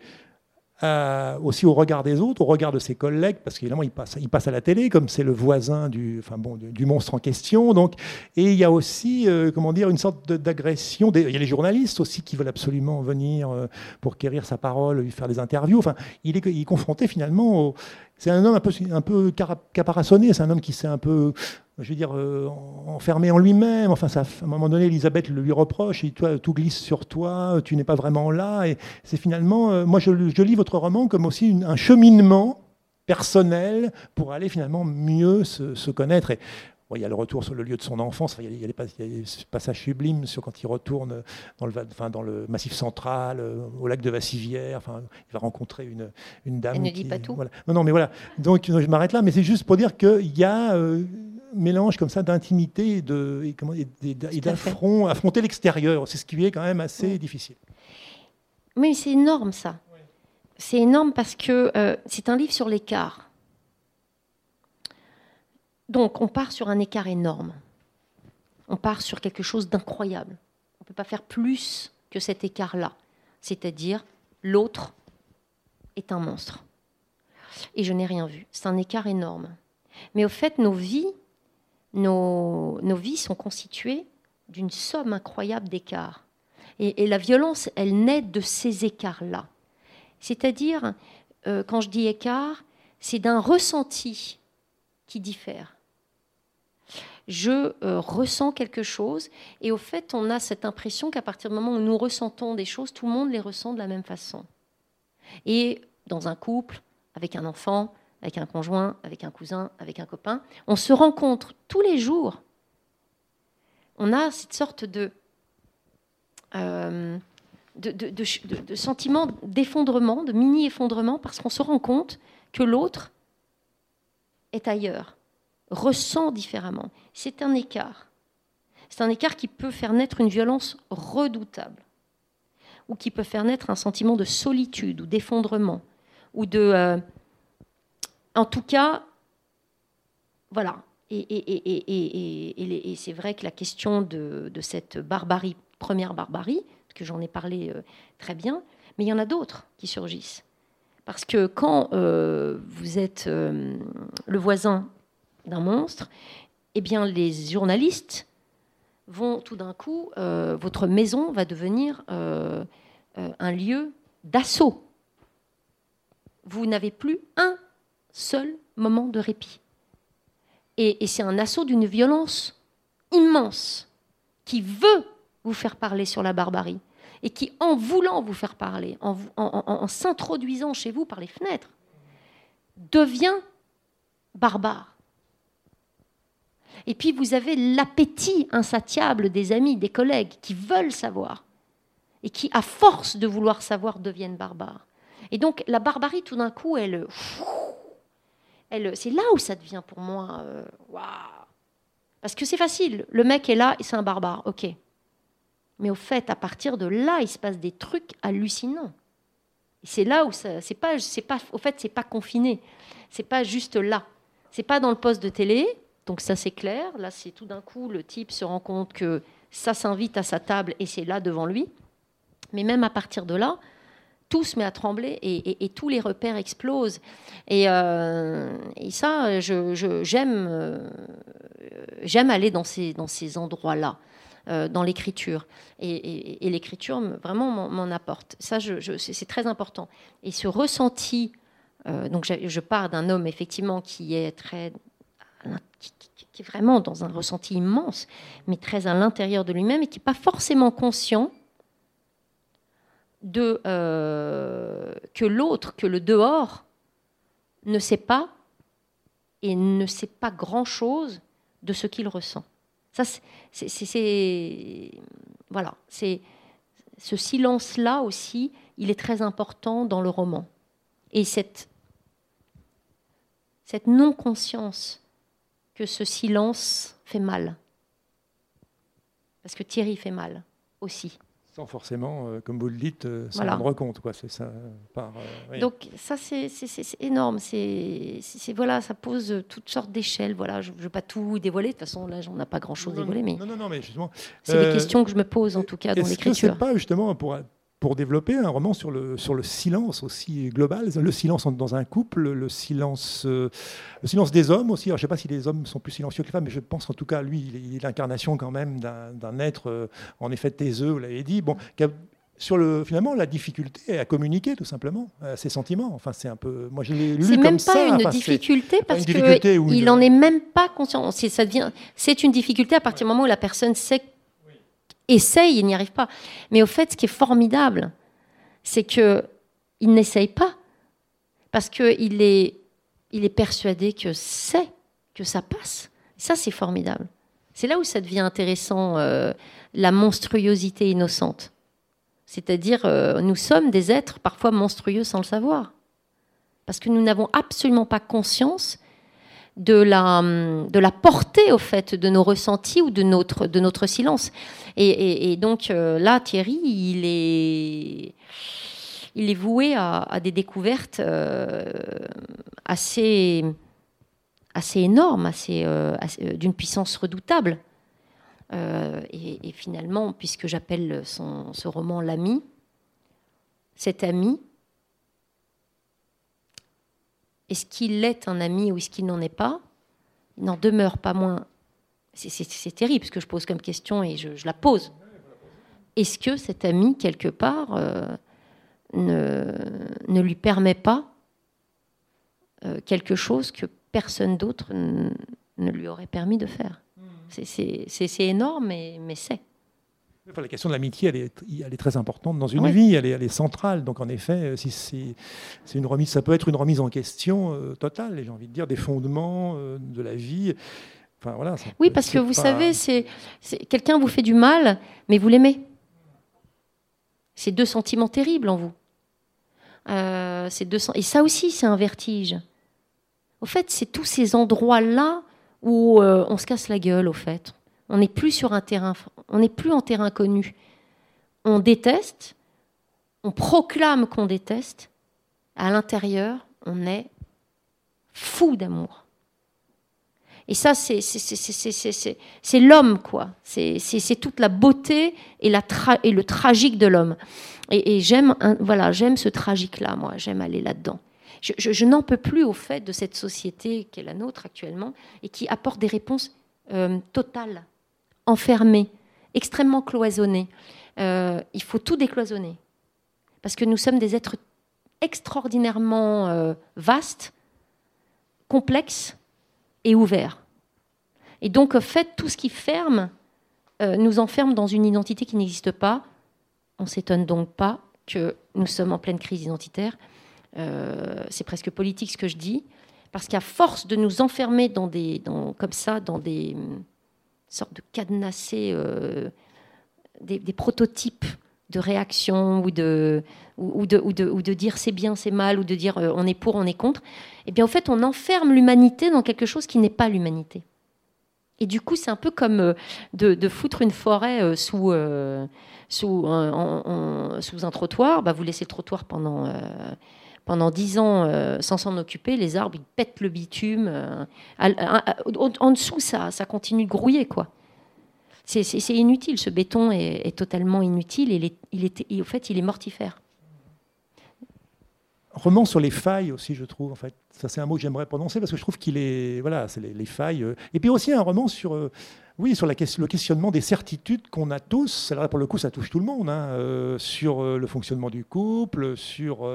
à- aussi au regard des autres, au regard de ses collègues, parce qu'évidemment, il passe, il passe à la télé, comme c'est le voisin du, enfin bon, du, monstre en question. Donc, et il y a aussi, euh, comment dire, une sorte d'agression. Il y a les journalistes aussi qui veulent absolument venir euh, pour quérir sa parole, lui faire des interviews. Enfin, il est, il est confronté finalement au. C'est un homme un peu, un caparaçonné, c'est un homme qui s'est un peu, je veux dire, euh, enfermé en lui-même. Enfin, à un moment donné, Elisabeth le lui reproche, et tout glisse sur toi, tu n'es pas vraiment là. Et c'est finalement, euh, moi, je, lis votre roman comme aussi un cheminement personnel pour aller finalement mieux se, connaître. Bon, il y a le retour sur le lieu de son enfance. Enfin, il, y a, il y a il y passages sublimes sur quand il retourne dans le, enfin, dans le massif central, euh, au lac de Vassivière. Enfin, il va rencontrer une, une dame. Elle ne qui- dit pas tout. voilà. Non, non, mais voilà. Donc, je m'arrête là. Mais c'est juste pour dire qu'il y a euh, un mélange comme ça d'intimité et de- d'affront, affronter l'extérieur. C'est ce qui est quand même assez Oui. difficile. Mais c'est énorme ça. C'est énorme parce que euh, c'est un livre sur l'écart. Donc on part sur un écart énorme. On part sur quelque chose d'incroyable. On ne peut pas faire plus que cet écart-là. C'est-à-dire l'autre est un monstre. Et je n'ai rien vu. C'est un écart énorme. Mais au fait, nos vies, nos, vies sont constituées d'une somme incroyable d'écarts. Et, et la violence, elle naît de ces écarts-là. C'est-à-dire, euh, quand je dis écart, c'est d'un ressenti qui diffère. Je euh, ressens quelque chose et au fait, on a cette impression qu'à partir du moment où nous ressentons des choses, tout le monde les ressent de la même façon. Et dans un couple, avec un enfant, avec un conjoint, avec un cousin, avec un copain, on se rencontre tous les jours. On a cette sorte de euh, sentiment d'effondrement, de mini-effondrement, parce qu'on se rend compte que l'autre est ailleurs, ressent différemment. C'est un écart. C'est un écart qui peut faire naître une violence redoutable, ou qui peut faire naître un sentiment de solitude ou d'effondrement, ou de... euh, en tout cas, voilà. Et, c'est vrai que la question de, cette barbarie, première barbarie, que j'en ai parlé euh, très bien, mais il y en a d'autres qui surgissent. Parce que quand euh, vous êtes le voisin d'un monstre, eh bien les journalistes vont tout d'un coup, euh, votre maison va devenir euh, euh, un lieu d'assaut. Vous n'avez plus un seul moment de répit. Et, c'est un assaut d'une violence immense qui veut vous faire parler sur la barbarie et qui, en voulant vous faire parler, en s'introduisant chez vous par les fenêtres, devient barbare. Et puis vous avez l'appétit insatiable des amis, des collègues qui veulent savoir et qui, à force de vouloir savoir, deviennent barbares. Et donc la barbarie, tout d'un coup, elle, elle, c'est là où ça devient pour moi, euh, waouh. Parce que c'est facile, le mec est là et c'est un barbare, ok. Mais au fait, à partir de là, il se passe des trucs hallucinants. C'est là où ça, c'est pas, c'est pas, au fait, c'est pas confiné. C'est pas juste là. C'est pas dans le poste de télé. Donc ça, c'est clair. Là, c'est tout d'un coup, le type se rend compte que ça s'invite à sa table et c'est là devant lui. Mais même à partir de là, tout se met à trembler et, tous les repères explosent. Et, euh, ça, j'aime, euh, j'aime aller dans ces, dans ces endroits-là. Euh, dans l'écriture. Et, l'écriture, vraiment, m'en apporte. Ça, c'est très important. Et ce ressenti, donc je, pars d'un homme, effectivement, qui est très... qui, est vraiment dans un ressenti immense, mais très à l'intérieur de lui-même et qui n'est pas forcément conscient de, euh, que l'autre, que le dehors, ne sait pas et ne sait pas grand-chose de ce qu'il ressent. Ça, c'est, voilà, c'est ce silence-là aussi, il est très important dans le roman. Et cette, cette non-conscience que ce silence fait mal. Parce que Thierry fait mal aussi forcément, euh, comme vous le dites, euh, s'en rendre compte. Quoi. C'est ça, par, euh, Donc ça, c'est, énorme. C'est, voilà, ça pose toutes sortes d'échelles. Voilà, je ne veux pas tout dévoiler. De toute façon, là, on n'a pas grand-chose à dévoiler. Mais, non, non, non, mais justement... C'est des questions que je me pose, en tout cas, dans l'écriture. pas, justement, pour pour développer un roman sur le, sur le silence aussi global, le silence dans un couple, le silence, euh, le silence des hommes aussi. je ne sais pas si les hommes sont plus silencieux que les femmes, mais je pense en tout cas, lui, il est l'incarnation quand même d'un être, euh, en effet, taiseux, vous l'avez dit, bon, sur le, finalement la difficulté à communiquer tout simplement ses sentiments. Enfin, c'est un peu, moi je l'ai lu comme ça. C'est même pas une difficulté parce qu'il n'en est même pas conscient. Ça devient, c'est une difficulté à partir du moment où la personne sait essaye, il n'y arrive pas. Mais au fait, ce qui est formidable, c'est que il n'essaye pas parce qu'il est, persuadé que c'est, que ça passe. ça, c'est formidable. C'est là où ça devient intéressant, euh, la monstruosité innocente. C'est-à-dire, euh, nous sommes des êtres parfois monstrueux sans le savoir. Parce que nous n'avons absolument pas conscience de la, de la portée au fait de nos ressentis ou de notre, de notre silence. Et, donc euh, là, Thierry, il est, il est voué à, des découvertes euh, assez, assez énormes, assez, euh, d'une puissance redoutable. Et, finalement, puisque j'appelle ce roman l'ami, cet ami, est-ce qu'il est un ami ou est-ce qu'il n'en est pas? Il n'en demeure pas moins. C'est terrible ce que je pose comme question et je, la pose. Est-ce que cet ami, quelque part, euh, ne, ne, lui permet pas euh, quelque chose que personne d'autre ne lui aurait permis de faire? C'est énorme, mais, mais c'est la question de l'amitié, elle est, elle est, très importante dans une vie, elle est, elle est, centrale. Donc en effet, euh, si une remise, ça peut être une remise en question euh, totale, j'ai envie de dire, des fondements euh, de la vie. Enfin, voilà, oui, parce que vous savez, c'est quelqu'un vous fait du mal, mais vous l'aimez. C'est deux sentiments terribles en vous. deux, et ça aussi, c'est un vertige. Au fait, c'est tous ces endroits-là où on se casse la gueule, au fait. On n'est plus sur un terrain, on n'est plus en terrain connu. On déteste, on proclame qu'on déteste. À l'intérieur, on est fou d'amour. Et ça, c'est l'homme, quoi. C'est toute la beauté et, le tragique de l'homme. Et, j'aime voilà, ce tragique-là, moi. J'aime aller là-dedans. Je, n'en peux plus au fait de cette société qui est la nôtre actuellement et qui apporte des réponses euh, totales enfermé, extrêmement cloisonné. Euh, il faut tout décloisonner. Parce que nous sommes des êtres extraordinairement euh, vastes, complexes et ouverts. Et donc, en fait, tout ce qui ferme euh, nous enferme dans une identité qui n'existe pas. On s'étonne donc pas que nous sommes en pleine crise identitaire. C'est presque politique ce que je dis, parce qu'à force de nous enfermer comme ça, dans des sortes de cadenassés, euh, des, prototypes de réaction ou de, ou, de, ou de, ou de dire c'est bien, c'est mal, ou de dire euh, on est pour, on est contre, eh bien, en fait, on enferme l'humanité dans quelque chose qui n'est pas l'humanité. Et du coup, c'est un peu comme euh, de, de foutre une forêt sous, sous, un, sous un trottoir. Bah, vous laissez le trottoir pendant, pendant 10 ans euh, sans s'en occuper. Les arbres, ils pètent le bitume. euh, en, dessous, ça, ça continue de grouiller, quoi. C'est- inutile. Ce béton est, totalement inutile. Et il est, il est, au fait, il est mortifère. roman sur les failles aussi, je trouve. En fait, ça c'est un mot que j'aimerais prononcer parce que je trouve qu'il est, voilà, c'est les, les failles. euh. Et puis aussi un roman sur, oui, sur le questionnement des certitudes qu'on a tous. Alors là, pour le coup, ça touche tout le monde. hein, sur le fonctionnement du couple, sur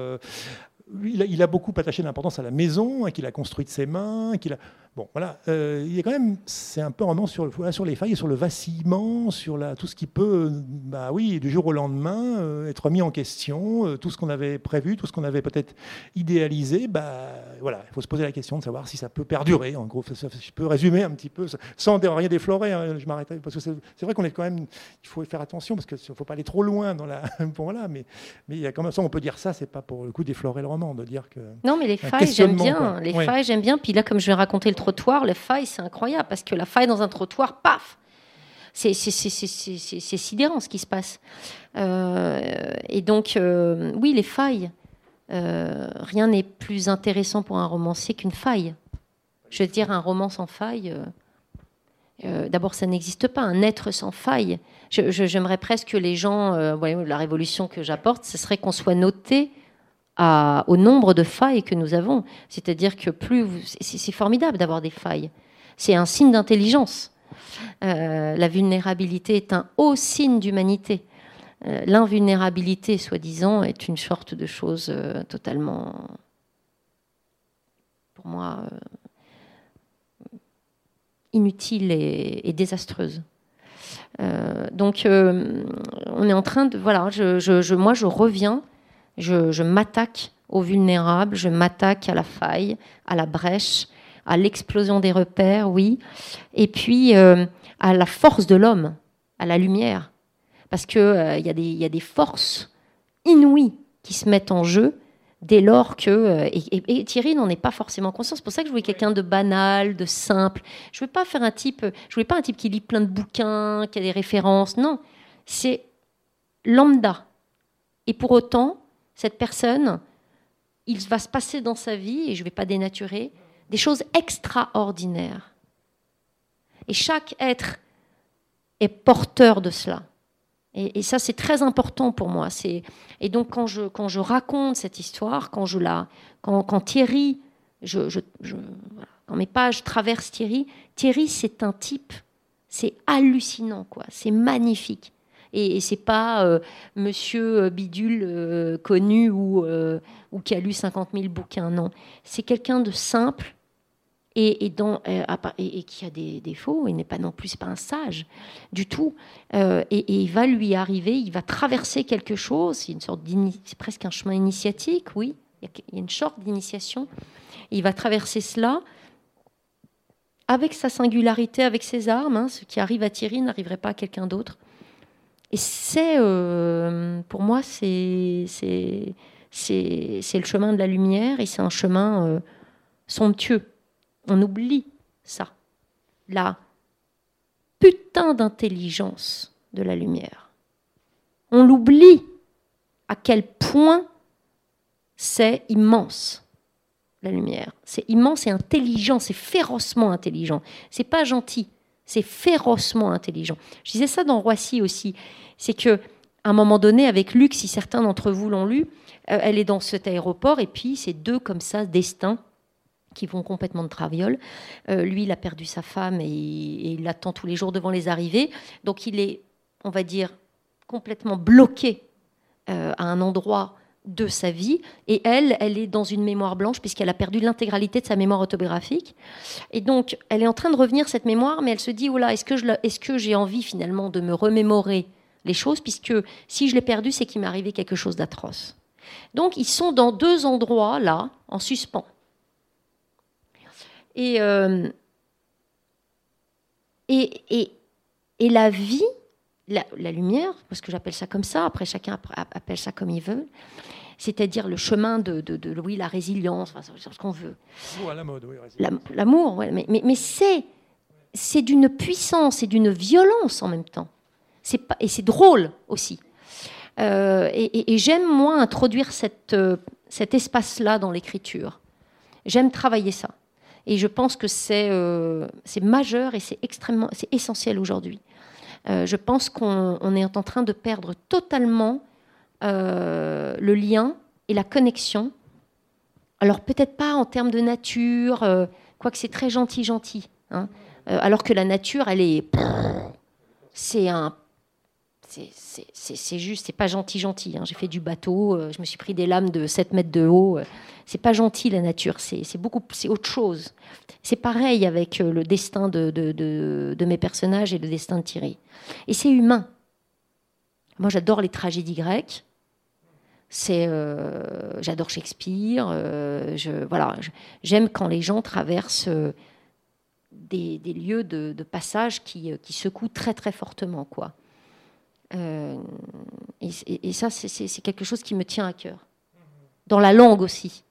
il a, beaucoup attaché d'importance à la maison, hein, qu'il a construite de ses mains, qu'il a. Bon, voilà. euh, il est quand même, c'est un peu un roman sur, voilà, sur les failles, sur le vacillement, sur la, tout ce qui peut, bah oui, du jour au lendemain, euh, être mis en question, euh, tout ce qu'on avait prévu, tout ce qu'on avait peut-être idéalisé. Bah voilà, il faut se poser la question de savoir si ça peut perdurer. En gros, ça- je peux résumer un petit peu, sans rien déflorer. hein, je m'arrêterai parce que c'est vrai qu'on est quand même, il faut faire attention parce qu'il ne faut pas aller trop loin dans la. *laughs* Bon, voilà, mais mais il y a quand même ça, on peut dire ça, c'est pas pour le coup déflorer le roman, de dire que. Non, mais les failles, j'aime bien. quoi. Les Ouais. failles, j'aime bien. Puis là, comme je vais raconter le trottoir, les failles, c'est incroyable parce que la faille dans un trottoir, paf C'est sidérant ce qui se passe. Euh, et donc, euh, oui, les failles. Euh, rien n'est plus intéressant pour un romancier qu'une faille. Je veux dire, un roman sans faille. D'abord, ça n'existe pas, un être sans faille. J'aimerais presque que les gens, ouais, la révolution que j'apporte, ce serait qu'on soit noté au nombre de failles que nous avons. C'est-à-dire que plus c'est formidable d'avoir des failles. C'est un signe d'intelligence. Euh, la vulnérabilité est un haut signe d'humanité. Euh, L'invulnérabilité, soi-disant, est une sorte de chose euh, totalement, pour moi, inutile et, désastreuse. Donc, on est en train de, voilà, moi, je reviens je, m'attaque aux vulnérables, je m'attaque à la faille, à la brèche, à l'explosion des repères, oui, et puis euh, à la force de l'homme, à la lumière. Parce qu'il il y, a des- forces inouïes qui se mettent en jeu dès lors que... euh, et, et- et Thierry n'en est pas forcément conscient. C'est pour ça que je voulais quelqu'un de banal, de simple. Je ne veux pas faire un type... Je voulais pas un type qui lit plein de bouquins, qui a des références. Non, c'est lambda. Et pour autant, cette personne, il va se passer dans sa vie, et je ne vais pas dénaturer, des choses extraordinaires. Et chaque être est porteur de cela. Et, ça, c'est très important pour moi. Et donc, quand je, raconte cette histoire, quand, je la, quand, quand Thierry, je, je- je- quand mes pages traversent Thierry, Thierry, c'est un type, c'est hallucinant, quoi. C'est magnifique. Et, et c'est pas euh, monsieur bidule euh, connu ou, euh, qui a lu 50 000 bouquins, non. C'est quelqu'un de simple et, euh, qui a des défauts. Il n'est pas non plus, pas un sage du tout. Euh, et, il va lui arriver, il va traverser quelque chose. C'est une sorte c'est presque un chemin initiatique, oui. Il y a, une sorte d'initiation. Il va traverser cela avec sa singularité, avec ses armes. hein. Ce qui arrive à Thierry n'arriverait pas à quelqu'un d'autre. Et c'est, euh, pour moi, c'est, c'est, c'est, le chemin de la lumière et c'est un chemin euh, somptueux. On oublie ça. La putain d'intelligence de la lumière. On l'oublie à quel point c'est immense, la lumière. C'est immense et intelligent, c'est férocement intelligent. C'est pas gentil, c'est férocement intelligent. Je disais ça dans Roissy aussi. C'est que à un moment donné, avec Luc, si certains d'entre vous l'ont lu, euh, elle est dans cet aéroport et puis c'est deux comme ça, destins qui vont complètement de traviole. Euh, lui, il a perdu sa femme et, il l'attend tous les jours devant les arrivées. Donc il est, on va dire, complètement bloqué euh, à un endroit de sa vie. Et elle, elle est dans une mémoire blanche puisqu'elle a perdu l'intégralité de sa mémoire autobiographique. Et donc, elle est en train de revenir cette mémoire, mais elle se dit, oula, est-ce que, je, est-ce que j'ai envie finalement de me remémorer les choses Puisque si je l'ai perdu, c'est qu'il m'est arrivé quelque chose d'atroce. Donc, ils sont dans deux endroits, là, en suspens. Et, euh, et, et, et la vie la, lumière, parce que j'appelle ça comme ça, après chacun appelle ça comme il veut, c'est-à-dire le chemin de, de, oui, la résilience, enfin, ce qu'on veut. L'amour, oui, mais, mais, c'est, c'est d'une puissance et d'une violence en même temps. C'est pas, et c'est drôle aussi. Euh, et, j'aime, moi, introduire cette, euh, cet espace-là dans l'écriture. J'aime travailler ça. Et je pense que c'est, euh, c'est majeur et c'est extrêmement, c'est essentiel aujourd'hui. Euh, je pense qu'on est en train de perdre totalement euh, le lien et la connexion. Alors peut-être pas en termes de nature, euh, quoique c'est très gentil, gentil. Hein. alors que la nature, elle est... C'est un c'est juste, c'est pas gentil, gentil. Hein. J'ai fait du bateau, je me suis pris des lames de 7 mètres de haut. c'est pas gentil la nature, c'est beaucoup, c'est autre chose. C'est pareil avec le destin de, de, mes personnages et le destin de Thierry. Et c'est humain. Moi, j'adore les tragédies grecques. Euh, j'adore Shakespeare. Euh, je, voilà, j'aime quand les gens traversent euh, des, lieux de, passage qui, qui, secouent très très fortement, quoi. Et, ça, c'est quelque chose qui me tient à cœur. Dans la langue aussi,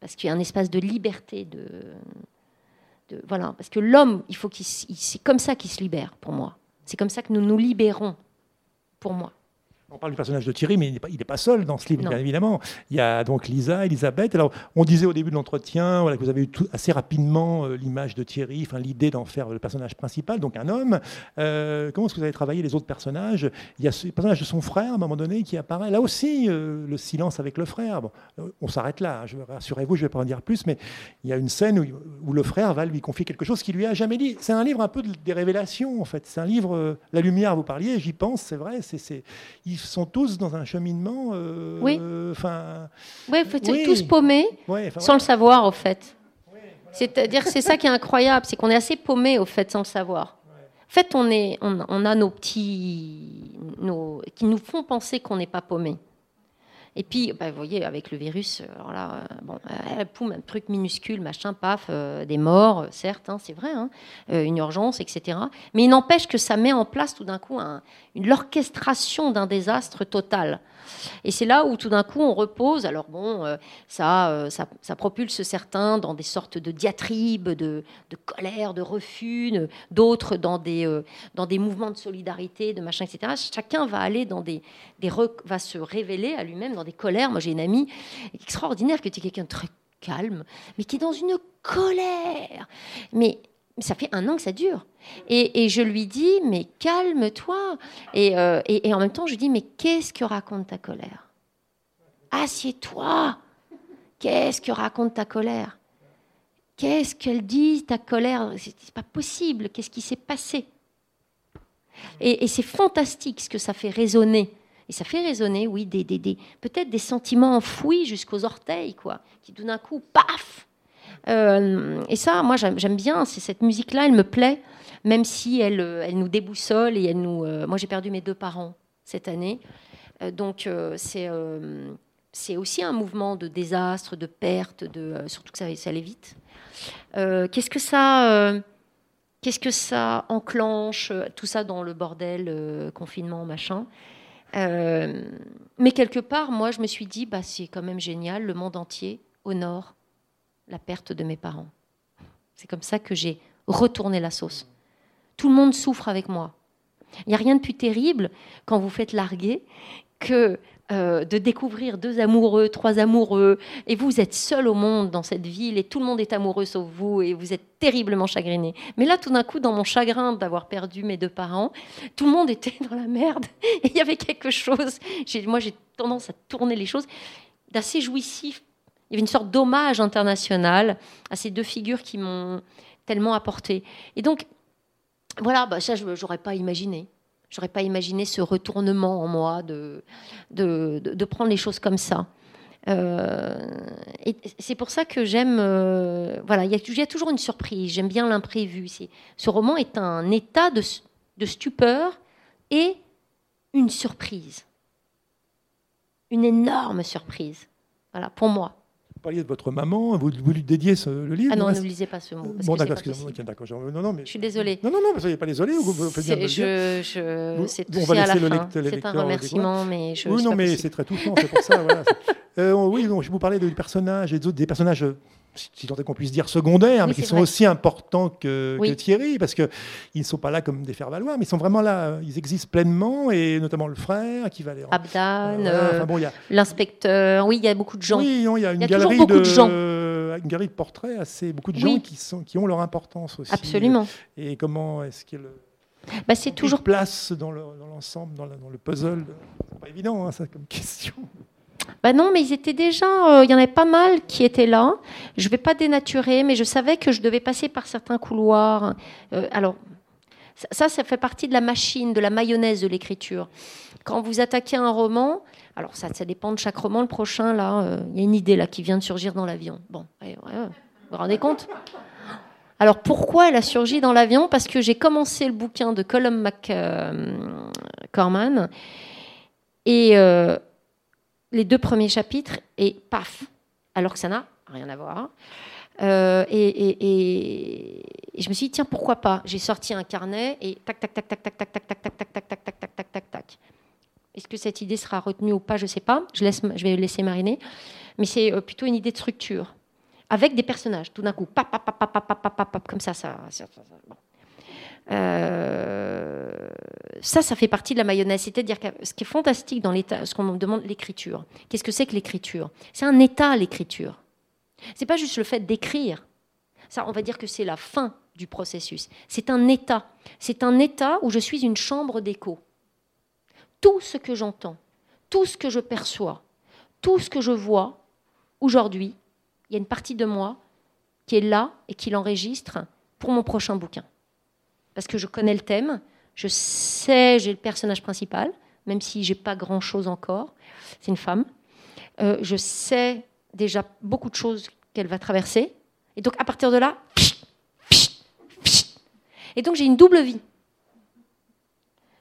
parce qu'il y a un espace de liberté, de, de voilà, parce que l'homme, il faut qu'il, c'est comme ça qu'il se libère, pour moi. C'est comme ça que nous nous libérons, pour moi. On parle du personnage de Thierry, mais il n'est pas, seul dans ce livre, bien évidemment. Il y a donc Lisa, Elisabeth. Alors, on disait au début de l'entretien voilà, que vous avez eu assez rapidement euh, l'image de Thierry, enfin, l'idée d'en faire le personnage principal, donc un homme. Euh, comment est-ce que vous avez travaillé les autres personnages? Il y a le personnage de son frère, à un moment donné, qui apparaît. Là aussi, euh, le silence avec le frère. Bon, on s'arrête là, hein, rassurez-vous, je ne vais pas en dire plus, mais il y a une scène où, le frère va lui confier quelque chose qu'il lui a jamais dit. C'est un livre un peu des révélations, en fait. C'est un livre, La lumière, vous parliez, j'y pense, c'est vrai. C'est, sont tous dans un cheminement. Euh, oui. Enfin. Oui, tous paumés, sans le savoir, au fait. C'est-à-dire, c'est ça qui est incroyable, c'est qu'on est assez paumés, au fait, sans le savoir. En fait, on, est, on, a nos petits. Nos, qui nous font penser qu'on n'est pas paumé. Et puis, bah, vous voyez, avec le virus, euh, alors là, euh, bon, euh, un truc minuscule, machin, paf, des morts, certes, hein, c'est vrai, hein, une urgence, etc. Mais il n'empêche que ça met en place tout d'un coup une l'orchestration d'un désastre total. Et c'est là où tout d'un coup on repose. Alors bon, euh, euh, ça, ça, propulse certains dans des sortes de diatribes, de, colère, de refus, d'autres dans des, euh, dans des mouvements de solidarité, de machin, etc. Chacun va aller dans des, des va se révéler à lui-même dans des colères. Moi j'ai une amie extraordinaire qui était quelqu'un de très calme, mais qui est dans une colère. Mais ça fait un an que ça dure. Et, je lui dis, mais calme-toi. Euh, et, en même temps, je lui dis, mais qu'est-ce que raconte ta colère? Assieds-toi. Qu'est-ce que raconte ta colère? Qu'est-ce qu'elle dit, ta colère? C'est pas possible. Qu'est-ce qui s'est passé? Et, c'est fantastique ce que ça fait résonner. Et ça fait résonner, oui, des, peut-être des sentiments enfouis jusqu'aux orteils, quoi, qui d'un coup, paf euh, Et ça, moi, j'aime bien. Cette musique-là, elle me plaît même si elle, euh, elle nous déboussole et elle nous. Euh, moi, j'ai perdu mes deux parents cette année, donc c'est c'est aussi un mouvement de désastre, de perte, de surtout que ça, ça allait vite. qu'est-ce que ça Qu'est-ce que ça enclenche Tout ça dans le bordel, confinement, machin? mais quelque part, moi, je me suis dit, bah, c'est quand même génial, le monde entier honore la perte de mes parents. C'est comme ça que j'ai retourné la sauce. Tout le monde souffre avec moi. Il n'y a rien de plus terrible quand vous faites larguer que euh, de découvrir deux amoureux, trois amoureux, et vous êtes seul au monde dans cette ville, et tout le monde est amoureux sauf vous, et vous êtes terriblement chagriné. Mais là, tout d'un coup, dans mon chagrin d'avoir perdu mes deux parents, tout le monde était dans la merde, *laughs* et il y avait quelque chose, moi j'ai tendance à tourner les choses, d'assez jouissif. Il y avait une sorte d'hommage international à ces deux figures qui m'ont tellement apporté. Et donc, voilà, bah ça, je n'aurais pas imaginé. J'aurais pas imaginé ce retournement en moi de, de, prendre les choses comme ça. Euh, et c'est pour ça que j'aime. euh, voilà, il y, a- toujours une surprise. J'aime bien l'imprévu. Ce roman est un état de, de stupeur et une surprise. Une énorme surprise. Voilà, pour moi. Vous parliez de votre maman, vous, vous lui dédiez ce- le livre Ah non, ne lisez pas ce mot. Parce Bon, d'accord, d'accord, je- non, non, mais... Je suis désolée. Non, non, non, soyez pas désolé, vous, vous faites bien de je, je, Vous- c'est c'est à la fin. C'est un remerciement, mais je. oui, non, mais c'est très touchant, c'est pour ça. voilà. Euh, oui, donc, je vous parlais des personnages, et d'autres- des personnages, si tant est qu'on puisse dire, secondaires, Oui, mais qui sont vrai. aussi importants que, Oui. que Thierry, parce qu'ils ne sont pas là comme des faire-valoir, mais ils sont vraiment là, euh, ils existent pleinement, et notamment le frère qui va les rendre. Abdan, Voilà, euh, enfin bon, il y a, l'inspecteur. Oui, il y a beaucoup de gens. oui, il y a une y a galerie beaucoup de, de gens. une galerie de portraits assez, beaucoup de gens Oui. qui, sont, qui ont leur importance aussi. Absolument. Et comment est-ce qu'ils Bah, c'est toujours ils placent dans le- dans l'ensemble, dans le puzzle C'est pas évident, hein, ça, comme question. Bah non, mais ils étaient déjà. euh, Il y en avait pas mal qui étaient là. Je vais pas dénaturer, mais je savais que je devais passer par certains couloirs. Euh, alors, ça- ça, fait partie de la machine, de la mayonnaise de l'écriture. Quand vous attaquez un roman, alors ça, ça dépend de chaque roman. Le prochain, là, euh, il y a une idée là qui vient de surgir dans l'avion. Bon, ouais, vous vous rendez compte? Alors pourquoi elle a surgi dans l'avion? Parce que j'ai commencé le bouquin de Colum McCorman et les deux premiers chapitres et paf, alors que ça n'a rien à voir. Euh, et, et- et- je me suis dit tiens pourquoi pas. J'ai sorti un carnet et tac tac tac tac tac tac tac tac tac tac tac tac tac tac tac tac. Est-ce que cette idée sera retenue ou pas Je sais pas. Je laisse, je vais laisser mariner. Mais c'est euh, plutôt une idée de structure avec des personnages. Tout d'un coup, pap pap pap pap pap pap pap, comme ça. ça- ça- ça- bon. Euh, ça, ça fait partie de la mayonnaise. C'est-à-dire que ce qui est fantastique dans l'état, ce qu'on me demande, l'écriture. Qu'est-ce que c'est que l'écriture? C'est un état, l'écriture. C'est pas juste le fait d'écrire. Ça, on va dire que c'est la fin du processus. C'est un état. C'est un état où je suis une chambre d'écho. Tout ce que j'entends, tout ce que je perçois, tout ce que je vois aujourd'hui, il y a une partie de moi qui est là et qui l'enregistre pour mon prochain bouquin. Parce que je connais le thème, je sais, j'ai le personnage principal, même si j'ai pas grand-chose encore. C'est une femme. Euh, je sais déjà beaucoup de choses qu'elle va traverser. Et donc, à partir de là, et donc j'ai une double vie.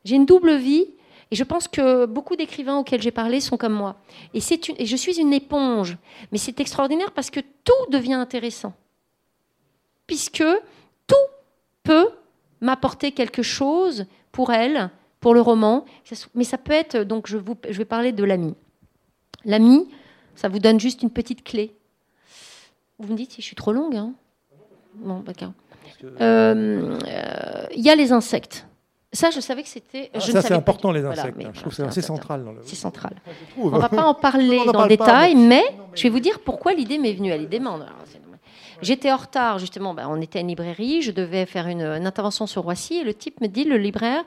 J'ai une double vie, et je pense que beaucoup d'écrivains auxquels j'ai parlé sont comme moi. Et, une, et je suis une éponge. Mais c'est extraordinaire parce que tout devient intéressant. Puisque tout peut m'apporter quelque chose pour elle, pour le roman. Mais ça peut être, donc je, vous, je vais parler de l'ami. L'ami, ça vous donne juste une petite clé. Vous me dites si je suis trop longue. Hein bon, d'accord. Euh, euh, Il y a les insectes. Ça, je savais que c'était. Ah, ne ça, c'est important, les insectes. hein. je trouve que c'est central. Le... C'est central. On va pas en *laughs* parler Non, dans le détail, mais- mais, je vais vous dire pourquoi l'idée m'est venue. Elle est démente. C'est- J'étais en retard, justement. ben, on était à une librairie. Je devais faire une, intervention sur Roissy. Et le type me dit, le libraire,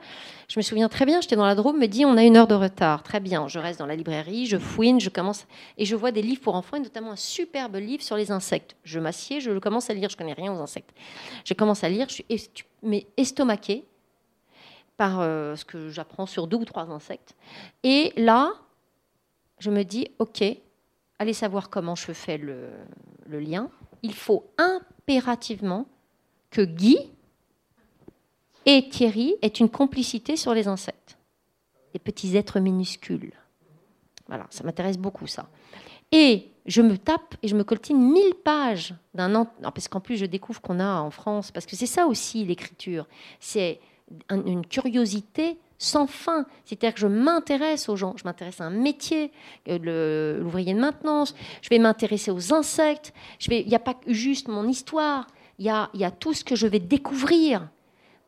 je me souviens très bien, j'étais dans la Drôme, me dit on a une heure de retard. Très bien. Je reste dans la librairie, je fouine, je commence. Et je vois des livres pour enfants, et notamment un superbe livre sur les insectes. Je m'assieds, je commence à lire. Je connais rien aux insectes. Je commence à lire, je suis mais estomaquée par euh, ce que j'apprends sur deux ou trois insectes. Et là, je me dis, OK, allez savoir comment je fais le lien. Il faut impérativement que Guy et Thierry aient une complicité sur les insectes, les petits êtres minuscules. Voilà, ça m'intéresse beaucoup ça. Et je me tape et je me coltine mille pages d'un an, parce qu'en plus je découvre qu'on a en France, parce que c'est ça aussi l'écriture, c'est un- une curiosité sans fin. C'est-à-dire que je m'intéresse aux gens, je m'intéresse à un métier, euh, l'ouvrier de maintenance, je vais m'intéresser aux insectes, je vais- il n'y a pas juste mon histoire, il y a, y a tout ce que je vais découvrir.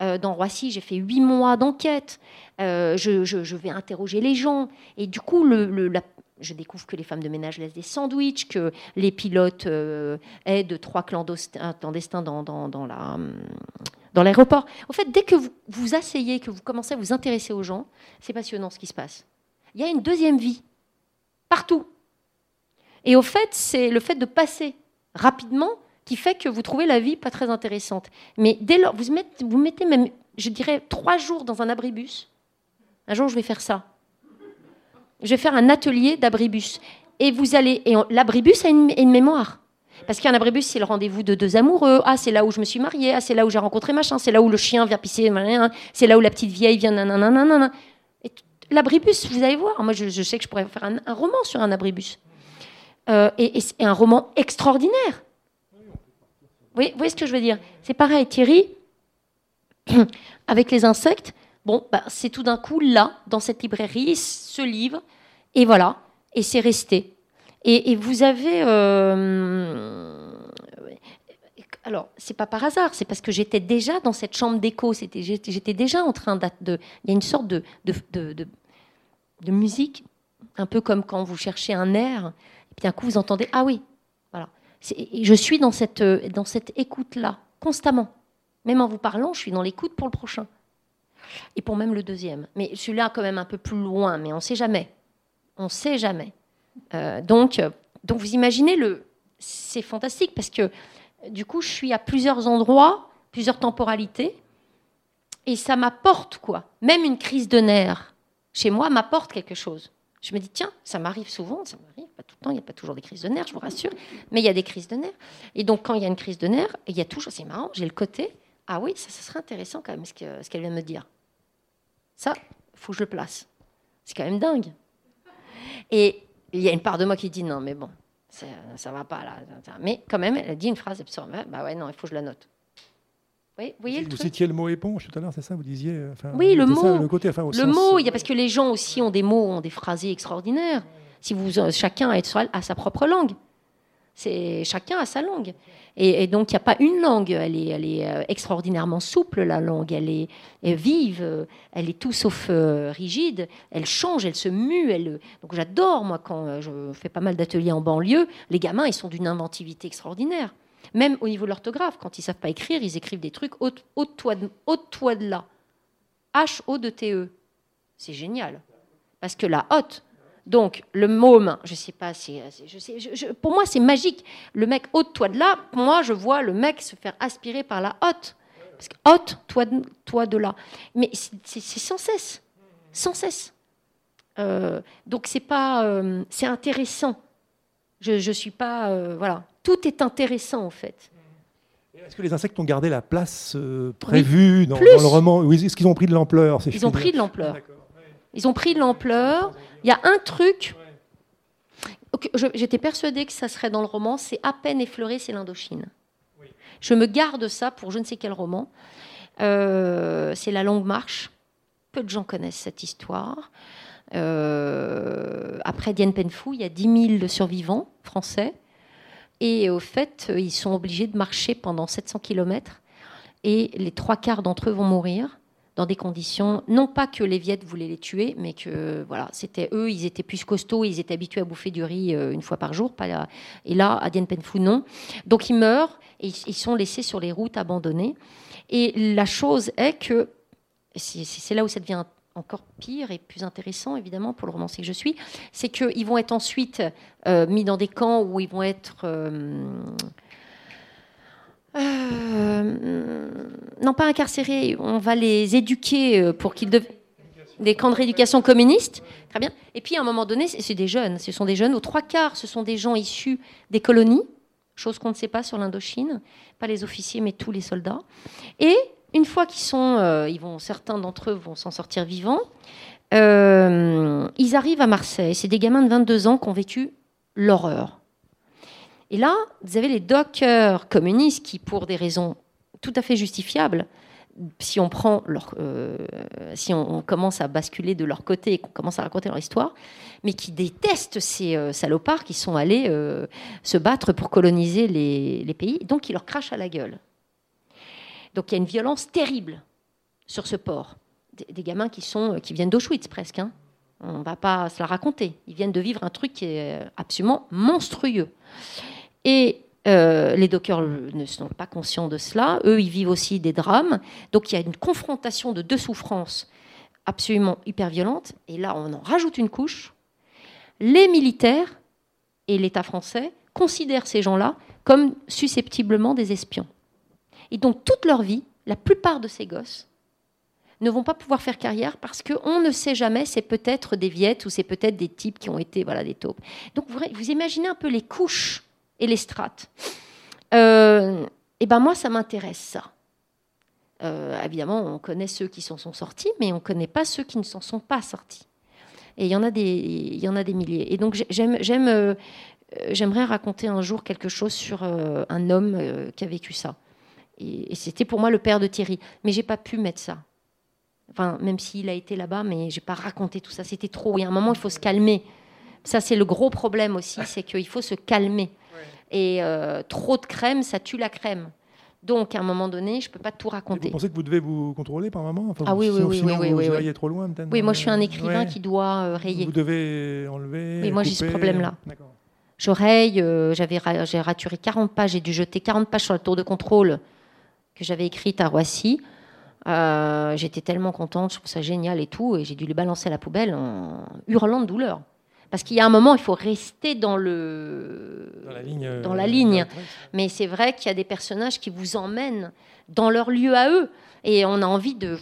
Euh, dans Roissy, j'ai fait huit mois d'enquête. Euh, je, vais interroger les gens. Et du coup, le- la- je découvre que les femmes de ménage laissent des sandwichs, que les pilotes euh, aident trois clandestins clandestins dans, hum, dans l'aéroport. Au fait, dès que vous vous asseyez, que vous commencez à vous intéresser aux gens, c'est passionnant ce qui se passe. Il y a une deuxième vie, partout. Et au fait, c'est le fait de passer rapidement qui fait que vous trouvez la vie pas très intéressante. Mais dès lors, vous mettez, vous mettez même, je dirais, trois jours dans un abribus. Un jour, je vais faire ça. Je vais faire un atelier d'abribus. et vous allez. Et l'abribus a une, une mémoire. Parce qu'un abribus, c'est le rendez-vous de deux amoureux. Ah, c'est là où je me suis mariée. Ah, c'est là où j'ai rencontré machin. C'est là où le chien vient pisser. C'est là où la petite vieille vient. L'abribus, vous allez voir. Moi, je, sais que je pourrais faire un, roman sur un abribus. Euh, et, un roman extraordinaire. Vous voyez ce que je veux dire? C'est pareil, Thierry, *clears throat* avec les insectes. Bon, bah, c'est tout d'un coup là, dans cette librairie, ce livre, et voilà, et c'est resté. Et, vous avez. Euh, alors, c'est pas par hasard, c'est parce que j'étais déjà dans cette chambre d'écho. J'étais déjà en train de. Il y a une sorte de, musique, un peu comme quand vous cherchez un air, et puis d'un coup vous entendez Ah oui, voilà. Je suis cette, dans cette écoute-là, constamment. Même en vous parlant, je suis dans l'écoute pour le prochain. Et pour même le deuxième. Mais celui-là, quand même un peu plus loin, mais on ne sait jamais. On ne sait jamais. Euh, donc, donc, vous imaginez, le... c'est fantastique parce que du coup, je suis à plusieurs endroits, plusieurs temporalités, et ça m'apporte quoi? Même une crise de nerfs chez moi m'apporte quelque chose. Je me dis, tiens, ça m'arrive souvent, ça m'arrive pas tout le temps, il n'y a pas toujours des crises de nerfs, je vous rassure, mais il y a des crises de nerfs. Et donc, quand il y a une crise de nerfs, il y a toujours, c'est marrant, j'ai le côté, ah oui, ça, ça serait intéressant quand même ce qu'elle vient de me dire. Ça, faut que je le place. C'est quand même dingue. Et il y a une part de moi qui dit non, mais bon, ça va pas là. Mais quand même, elle a dit une phrase absurde. Bah ouais, non, il faut que je la note. Oui, vous voyez vous, le citiez le mot éponge tout à l'heure, c'est ça Vous disiez. Euh, oui, le mot. le côté, le mot, il y a parce que les gens aussi ont des mots, ont des phrasés extraordinaires. Si vous, euh, chacun a sa propre langue. C'est chacun a sa langue. Et, donc il n'y a pas une langue. Elle est, elle est, euh, extraordinairement souple la langue. Elle est, vive. Elle est tout sauf euh, rigide. Elle change. Elle se mue. Elle... Donc j'adore moi quand euh, je fais pas mal d'ateliers en banlieue. Les gamins ils sont d'une inventivité extraordinaire. Même au niveau de l'orthographe, quand ils savent pas écrire, ils écrivent des trucs haute, toi de, toi de là. H O de T E. C'est génial. Parce que la haute, donc, le môme, je sais pas, si, je sais, pour moi, c'est magique. Le mec ôte-toi de là, moi, je vois le mec se faire aspirer par la hotte. Parce que hotte, toi, toi de là. Mais c'est sans cesse. Sans cesse. Euh, donc, c'est pas. Euh, c'est intéressant. Je ne suis pas. Euh, voilà. Tout est intéressant, en fait. Est-ce que les insectes ont gardé la place prévue dans, le roman? Est-ce qu'ils ont pris de l'ampleur Ils ont pris de l'ampleur. Ils ont pris de l'ampleur. Il y a un truc. J'étais persuadée que ça serait dans le roman. C'est à peine effleuré, c'est l'Indochine. Je me garde ça pour je ne sais quel roman. Euh, c'est La Longue Marche. Peu de gens connaissent cette histoire. Euh, après Dien Phu, il y a 10 000 survivants français. Et au fait, ils sont obligés de marcher pendant 700 km. Et les trois quarts d'entre eux vont mourir dans des conditions, non pas que les Viettes voulaient les tuer, mais que voilà, c'était eux, ils étaient plus costauds, ils étaient habitués à bouffer du riz euh, une fois par jour. Et là, à Dien Phu, non. Donc ils meurent et ils sont laissés sur les routes abandonnées. Et la chose est que, c'est là où ça devient encore pire et plus intéressant, évidemment, pour le romancier que je suis, c'est qu'ils vont être ensuite euh, mis dans des camps où ils vont être... Euh, euh, non pas incarcérés, on va les éduquer euh, pour qu'ils deviennent des camps de rééducation communistes. Très bien. Et puis à un moment donné, c'est des jeunes. Ce sont des jeunes. Aux trois quarts, ce sont des gens issus des colonies, chose qu'on ne sait pas sur l'Indochine. Pas les officiers, mais tous les soldats. Et une fois qu'ils sont, euh, ils vont, certains d'entre eux vont s'en sortir vivants. ils arrivent à Marseille. C'est des gamins de 22 ans qui ont vécu l'horreur. Et là, vous avez les dockers communistes qui, pour des raisons tout à fait justifiables, si euh, on, commence à basculer de leur côté et qu'on commence à raconter leur histoire, mais qui détestent ces euh, salopards qui sont allés euh, se battre pour coloniser les, pays, donc ils leur crachent à la gueule. Donc il y a une violence terrible sur ce port. Des, gamins qui, sont, qui viennent d'Auschwitz presque. Hein. On ne va pas se la raconter. Ils viennent de vivre un truc qui est absolument monstrueux. Et euh, les dockers ne sont pas conscients de cela. Eux, ils vivent aussi des drames. Donc il y a une confrontation de deux souffrances absolument hyper violentes. Et là, on en rajoute une couche. Les militaires et l'État français considèrent ces gens-là comme susceptiblement des espions. Et donc toute leur vie, la plupart de ces gosses ne vont pas pouvoir faire carrière parce qu'on ne sait jamais, c'est peut-être des viettes ou c'est peut-être des types qui ont été voilà, des taupes. Donc vous imaginez un peu les couches et les strates. Euh, et ben moi, ça m'intéresse ça. Euh, évidemment, on connaît ceux qui s'en sont sortis, mais on ne connaît pas ceux qui ne s'en sont pas sortis. Et il y en a des, il y en a des milliers. Et donc j'aime, j'aime, euh, j'aimerais raconter un jour quelque chose sur un homme qui a vécu ça. Et, et, c'était pour moi le père de Thierry. Mais j'ai pas pu mettre ça. Enfin, même s'il a été là-bas, mais j'ai pas raconté tout ça. C'était trop. Il y a un moment, il faut se calmer. Ça, c'est le gros problème aussi, c'est qu'il faut se calmer. Et euh, trop de crème, ça tue la crème. Donc, à un moment donné, je ne peux pas tout raconter. vous pensez que vous devez vous contrôler par moment Ah oui, oui, oui, sinon oui, vous oui, trop loin, peut-être Oui, moi, je suis un écrivain qui doit euh, rayer. Vous devez enlever. Oui, moi, j'ai ce problème-là. Je raye, euh, j'avais j'ai raturé 40 pages, j'ai dû jeter 40 pages sur la tour de contrôle que j'avais écrite à Roissy. Euh, J'étais tellement contente, je trouve ça génial et tout, et j'ai dû les balancer à la poubelle en hurlant de douleur. Parce qu'il y a un moment, il faut rester dans le Dans la ligne. euh, dans la ligne. directrice. Mais c'est vrai qu'il y a des personnages qui vous emmènent dans leur lieu à eux. Et on a envie de.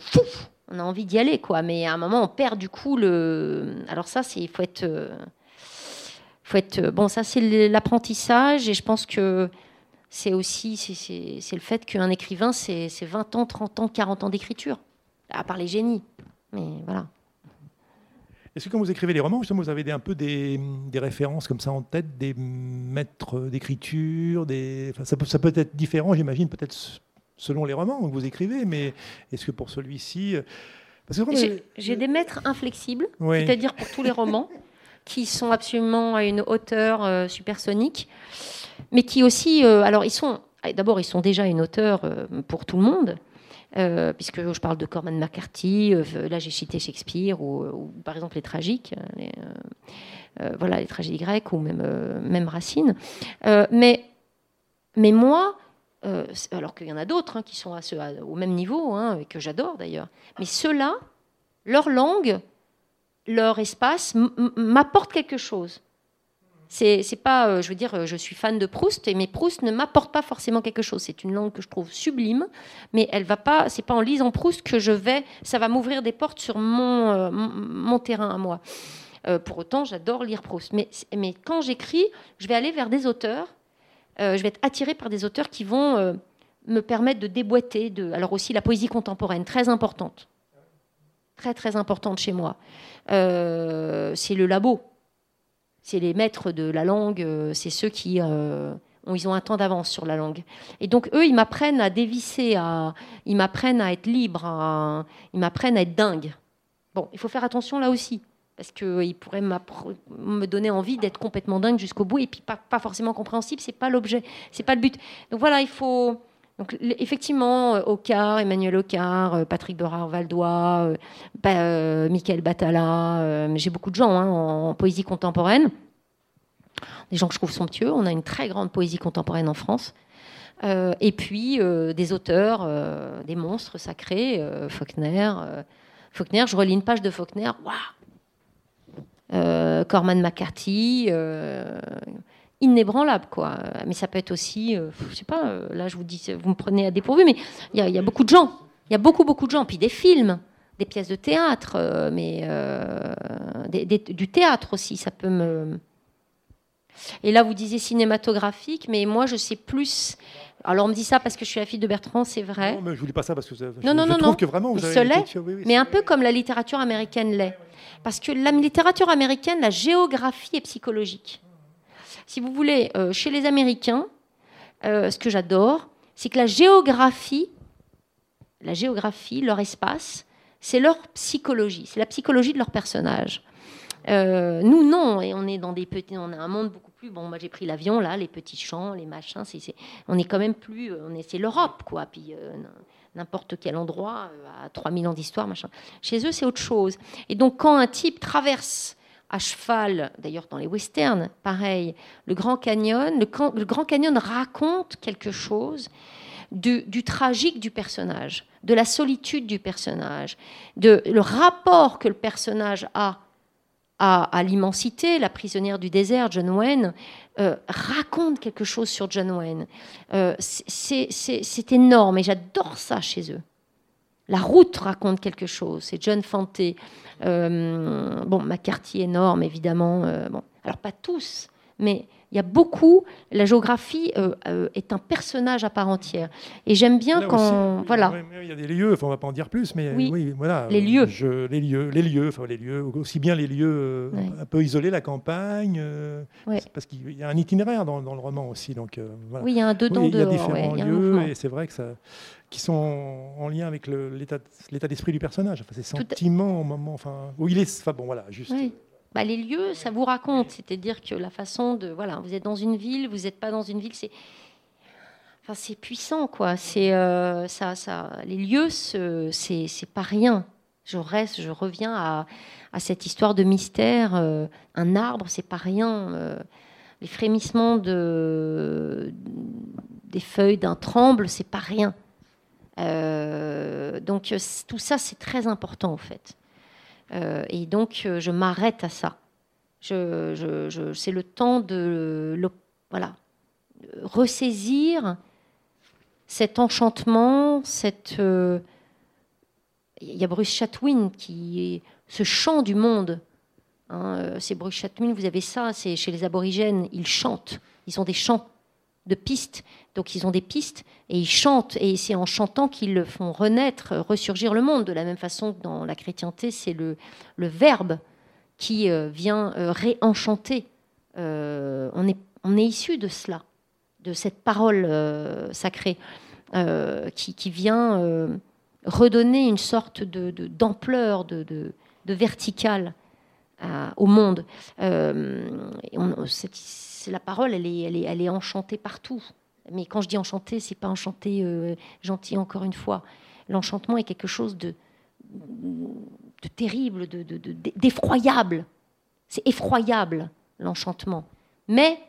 On a envie d'y aller, quoi. Mais à un moment, on perd du coup le. Alors, ça, c'est. Il faut être. euh, faut être. Bon, ça, c'est l'apprentissage. Et je pense que c'est aussi. c'est- le fait qu'un écrivain, c'est c'est 20 ans, 30 ans, 40 ans d'écriture. À part les génies. Mais voilà. Est-ce que quand vous écrivez les romans, justement, vous avez un peu des, des références comme ça en tête, des maîtres d'écriture, des... enfin, ça, peut, ça peut être différent, j'imagine, peut-être selon les romans que vous écrivez, mais est-ce que pour celui-ci... euh, Parce que J'ai des maîtres inflexibles. Oui. c'est-à-dire pour tous les romans, *laughs* qui sont absolument à une hauteur euh, supersonique, mais qui aussi, euh, alors ils sont, d'abord ils sont déjà une hauteur euh, pour tout le monde, euh, puisque je parle de Corman McCarthy, euh, là j'ai cité Shakespeare, ou, ou par exemple les tragiques, euh, les, euh, euh, voilà les tragédies grecques, ou même, euh, Racine. Euh, mais, moi, euh, alors qu'il y en a d'autres hein, qui sont au même niveau, hein, et que j'adore d'ailleurs, mais ceux-là, leur langue, leur espace m'apporte quelque chose. C'est pas, euh, je veux dire, euh, je suis fan de Proust, mais Proust ne m'apporte pas forcément quelque chose. C'est une langue que je trouve sublime, mais elle va pas. C'est pas en lisant Proust que je vais, ça va m'ouvrir des portes sur mon euh, mon, terrain à moi. Pour autant, j'adore lire Proust, mais mais quand j'écris, je vais aller vers des auteurs. je vais être attirée par des auteurs qui vont me permettre de déboîter. De, alors aussi la poésie contemporaine, très importante très très importante chez moi. C'est le labo. C'est les maîtres de la langue, euh, c'est ceux qui euh, ont, ils ont un temps d'avance sur la langue. Et donc eux, ils m'apprennent à dévisser, à, ils m'apprennent à être libre, ils m'apprennent à être dingue. Bon, il faut faire attention là aussi, parce qu'ils pourraient m'appre- me donner envie d'être complètement dingue jusqu'au bout, et puis pas, pas forcément compréhensible, c'est pas l'objet, c'est pas le but. Donc voilà, il faut... Donc, effectivement, euh, Ocard, Emmanuel Ocard, euh, Patrick Berard-Valdois, euh, bah, Michael Batala, j'ai beaucoup de gens hein, en, poésie contemporaine, des gens que je trouve somptueux. On a une très grande poésie contemporaine en France. Et puis des auteurs, des monstres sacrés, Faulkner. Faulkner, je relis une page de Faulkner, waouh Corman McCarthy, inébranlable quoi. Mais ça peut être aussi, euh, je sais pas, euh, là je vous dis, vous me prenez à dépourvu, mais il y, a- il y a beaucoup de gens, il y a beaucoup beaucoup de gens, puis des films, des pièces de théâtre, euh, mais euh, des- des- du théâtre aussi, ça peut me. Et là vous disiez cinématographique, mais moi je sais plus. Alors on me dit ça parce que je suis la fille de Bertrand, c'est vrai. Non, mais je vous dis pas ça parce que ça- je, Non, non, je non, trouve non. que vraiment vous se l'est, culture- oui, oui, mais un peu comme la littérature américaine l'est. Parce que la littérature américaine, la géographie est psychologique. Si vous voulez, euh, chez les Américains, euh, ce que j'adore, c'est que la géographie, la géographie, leur espace, c'est leur psychologie, c'est la psychologie de leur personnage. Euh, nous, non, et on est dans des petits, on a un monde beaucoup plus. Bon, moi j'ai pris l'avion là, les petits champs, les machins, c'est, on est quand même plus, on est, c'est l'Europe quoi. Puis n'importe quel endroit à 3000 ans d'histoire, machin. Chez eux, c'est autre chose. Et donc, quand un type traverse à cheval, d'ailleurs dans les westerns, pareil, le Grand Canyon, le, Grand Canyon raconte quelque chose du, tragique du personnage, de la solitude du personnage, de le rapport que le personnage a à, l'immensité. La prisonnière du désert, John Wayne, euh, raconte quelque chose sur John Wayne. Euh, c'est énorme et j'adore ça chez eux. La route raconte quelque chose. C'est John Fante. Euh, bon, McCarthy énorme, évidemment. Euh. Alors, pas tous, mais il y a beaucoup. La géographie euh, euh, est un personnage à part entière. Et j'aime bien Là quand. aussi, voilà. Il y a des lieux, enfin, on va pas en dire plus, mais Oui. oui, voilà. Les lieux. Je- les lieux, les lieux, enfin les lieux, aussi bien les lieux euh, Ouais. un peu isolés, la campagne, euh, Ouais. parce qu'il y a un itinéraire dans, dans le roman aussi, donc euh, voilà. Oui, il y a un dedans Oui, il y a différents ouais, a lieux et c'est vrai que ça, qui sont en lien avec l'état d'esprit du personnage, enfin, ses sentiments au moment, enfin, où il est, enfin bon voilà, juste. Oui. Bah, les lieux, ça vous raconte. C'est-à-dire que la façon de. Voilà, vous êtes dans une ville, vous n'êtes pas dans une ville, c'est. Enfin, c'est puissant, quoi. C'est euh, ça, ça. Les lieux, ce- c'est c'est pas rien. Je reste, je reviens à, cette histoire de mystère. euh, un arbre, c'est pas rien. euh, les frémissements de des feuilles d'un tremble, c'est pas rien. Donc tout ça, c'est très important en fait. Euh, et donc, euh, je m'arrête à ça. C'est le temps de voilà, ressaisir cet enchantement, euh, Il y a Bruce Chatwin qui est ce chant du monde. Hein, c'est Bruce Chatwin, vous avez ça, c'est chez les aborigènes, ils chantent. Ils ont des chants de pistes. Donc ils ont des pistes et ils chantent. Et c'est en chantant qu'ils font renaître, ressurgir le monde. De la même façon que dans la chrétienté, c'est le, verbe qui euh, vient euh, réenchanter. Euh, on, est, issu de cela, de cette parole sacrée qui, vient redonner une sorte de, d'ampleur, de, de, verticale au monde. On- c'est la parole, elle est, elle, est, elle est enchantée partout. Mais quand je dis enchantée, c'est pas enchanté euh, gentil encore une fois. L'enchantement est quelque chose de, de terrible, de, de- d'effroyable. C'est effroyable l'enchantement. Mais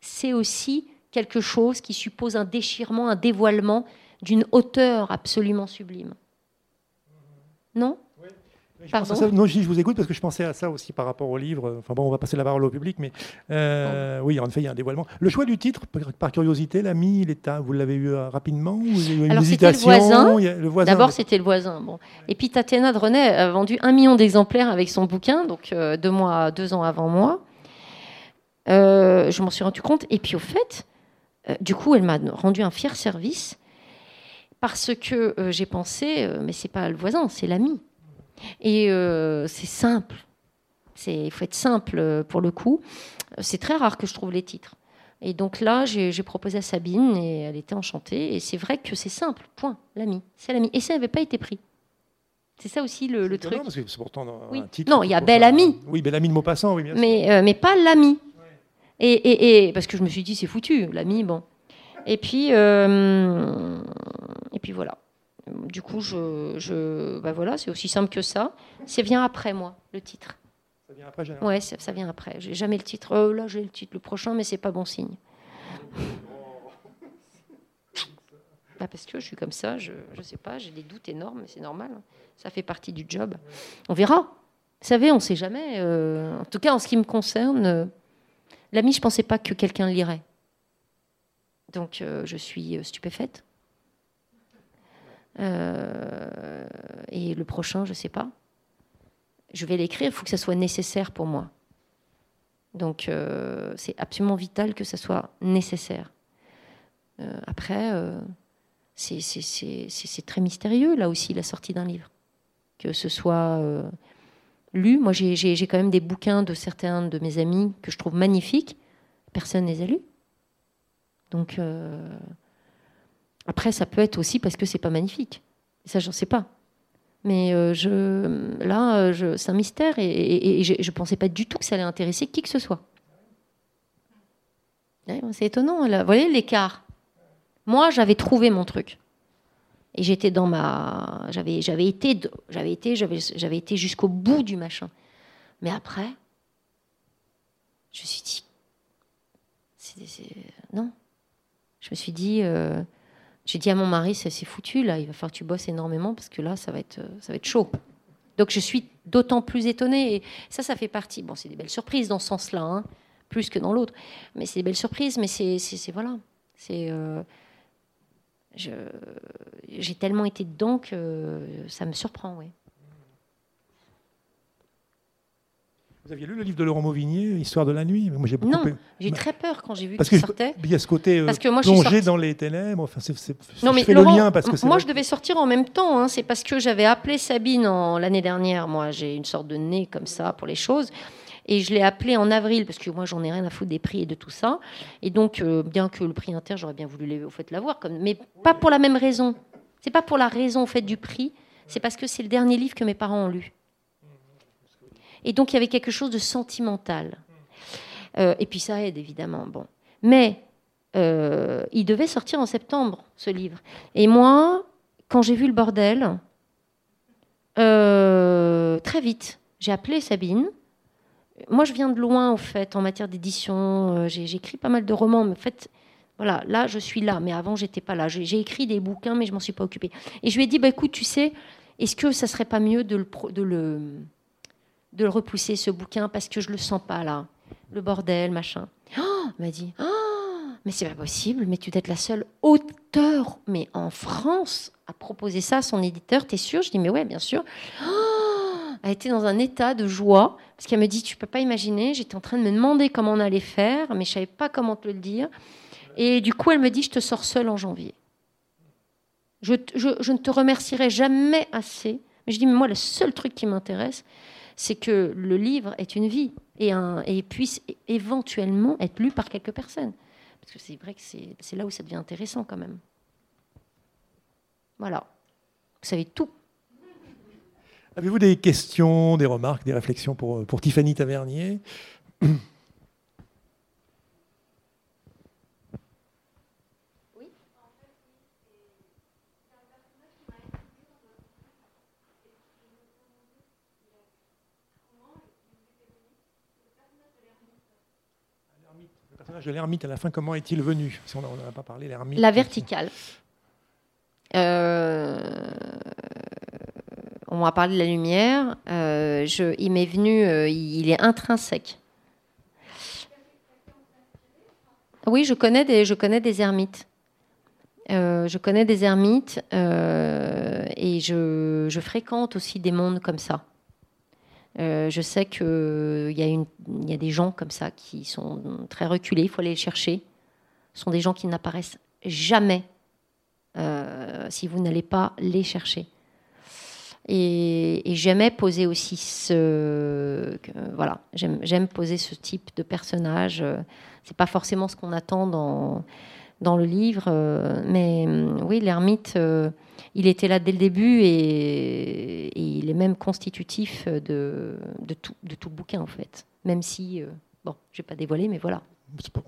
c'est aussi quelque chose qui suppose un déchirement, un dévoilement d'une hauteur absolument sublime. Non? Pardon ça- non, je vous écoute parce que je pensais à ça aussi par rapport au livre. Enfin bon, on va passer la parole au public, mais euh, oui, en effet, il y a un dévoilement. Le choix du titre, par, par curiosité, l'ami, à- vous l'avez eu euh, rapidement ou il y a eu une Alors, c'était le voisin. D'abord, c'était le voisin. Bon. Et puis, Tatiana de René a vendu un million d'exemplaires avec son bouquin, donc euh, deux, mois, deux ans avant moi. Euh, je m'en suis rendu compte. Et puis, au fait, du coup, elle m'a rendu un fier service parce que j'ai pensé, mais c'est pas le voisin, c'est l'ami. Et euh, c'est simple. Il faut être simple euh, pour le coup. C'est très rare que je trouve les titres. Et donc là, j'ai proposé à Sabine et elle était enchantée. Et c'est vrai que c'est simple, point, l'ami. C'est l'ami. Et ça n'avait pas été pris. C'est ça aussi le, le truc. Parce que c'est pourtant dans Oui. un titre. Non, il y a faut Bel faire- Ami. Oui, bel ami de Maupassant, oui, bien sûr. Mais, euh, mais pas l'ami. Et, et, et- parce que je me suis dit, c'est foutu, l'ami, bon. Et puis, euh, et puis voilà. Du coup, je, je, bah voilà, c'est aussi simple que ça. C'est vient après moi, le titre. Ça vient après, j'ai- Ouais, ça, ça vient après. J'ai jamais le titre. Oh, là, j'ai le titre, le prochain, mais c'est pas bon signe. *laughs* Bah, parce que je suis comme ça, je, je sais pas, j'ai des doutes énormes, mais c'est normal. hein. Ça fait partie du job. On verra. Vous savez, on ne sait jamais. euh, en tout cas, en ce qui me concerne, euh, l'ami, je pensais pas que quelqu'un lirait. Donc, euh, je suis stupéfaite. Euh, et le prochain, je sais pas. Je vais l'écrire, il faut que ça soit nécessaire pour moi. Donc, euh, c'est absolument vital que ça soit nécessaire. Euh, après, c'est- très mystérieux, là aussi, la sortie d'un livre. Que ce soit lu. Moi, j'ai quand même des bouquins de certains de mes amis que je trouve magnifiques. Personne ne les a lus. Donc, après, ça peut être aussi parce que c'est pas magnifique. Ça, j'en sais pas. Mais euh, là, euh, c'est un mystère et, je ne pensais pas du tout que ça allait intéresser qui que ce soit. C'est étonnant. Là. Vous voyez l'écart? Moi, j'avais trouvé mon truc. Et j'étais dans ma. J'avais, j'avais été, j'avais été, j'avais, j'avais été jusqu'au bout du machin. Mais après, je me suis dit. Non. Je me suis dit. euh, j'ai dit à mon mari, c'est, foutu, là, il va falloir que tu bosses énormément parce que là, ça va être, euh, ça va être chaud. Donc je suis d'autant plus étonnée. Et ça, ça fait partie. Bon, c'est des belles surprises dans ce sens-là, hein, plus que dans l'autre. Mais c'est des belles surprises, mais c'est, voilà. C'est. euh, j'ai tellement été dedans que ça me surprend. Ouais. Vous aviez lu le livre de Laurent Mauvignier, Histoire de la nuit Moi, j'ai beaucoup Non, j'ai eu très peur quand j'ai vu Parce qu'il que sortait. il y a ce côté euh, Parce que moi, je suis plongé sortie- dans les ténèbres. Enfin, c'est, c'est- Non, je mais fais Laurent, le lien parce que c'est moi, vrai je devais sortir en même temps. hein. C'est parce que j'avais appelé Sabine en- l'année dernière. Moi, j'ai une sorte de nez comme ça pour les choses. Et je l'ai appelée en avril parce que moi, j'en ai rien à foutre des prix et de tout ça. Et donc, euh, bien que le prix inter, j'aurais bien voulu au fait l'avoir, comme, mais pas pour la même raison. C'est pas pour la raison au fait du prix. C'est parce que c'est le dernier livre que mes parents ont lu. Et donc, il y avait quelque chose de sentimental. Euh, et puis, ça aide évidemment. Bon, mais euh, il devait sortir en septembre, ce livre. Et moi, quand j'ai vu le bordel, euh, très vite, j'ai appelé Sabine. Moi, je viens de loin, au fait, en matière d'édition. Écrit pas mal de romans, mais en fait, voilà, là, je suis là. Mais avant, j'étais pas là. J'ai écrit des bouquins, mais je m'en suis pas occupée. Et je lui ai dit, bah, écoute, tu sais, est-ce que ça serait pas mieux de le, de le repousser, ce bouquin, parce que je le sens pas, là. Le bordel, machin. Oh, m'a dit, oh, mais c'est pas possible, mais tu dois être la seule auteure, mais en France, à proposer ça à son éditeur, t'es sûr? Je dis, mais ouais, bien sûr. Oh, elle était dans un état de joie, parce qu'elle me dit, tu peux pas imaginer, j'étais en train de me demander comment on allait faire, mais je savais pas comment te le dire. Et du coup, elle me dit, je te sors seule en janvier. Je, je- je ne te remercierai jamais assez. Mais je dis, mais moi, le seul truc qui m'intéresse, c'est que le livre est une vie et, puisse éventuellement être lu par quelques personnes. Parce que c'est vrai que c'est là où ça devient intéressant quand même. Voilà. Vous savez tout. Avez-vous des questions, des remarques, des réflexions pour, pour Tiffany Tavernier? *clears throat* personnage de l'ermite, à la fin, comment est-il venu? Si on n'en a pas parlé, l'ermite. La verticale. Euh, on m'a parlé de la lumière. Euh, je, il m'est venu, euh, il est intrinsèque. Oui, je connais des, je connais des ermites. Je connais des ermites et je, je fréquente aussi des mondes comme ça. Euh, je sais qu'il il y a des gens comme ça qui sont très reculés, il faut aller les chercher. Ce sont des gens qui n'apparaissent jamais euh, si vous n'allez pas les chercher. Et, et j'aimais poser aussi ce. voilà, j'aime poser ce type de personnage. Euh, C'est pas forcément ce qu'on attend dans, dans le livre, euh, mais oui, l'ermite, euh, il était là dès le début et, et il est même constitutif de, de, tout, de tout le bouquin en fait. Même si, euh, bon, je vais pas dévoiler, mais voilà.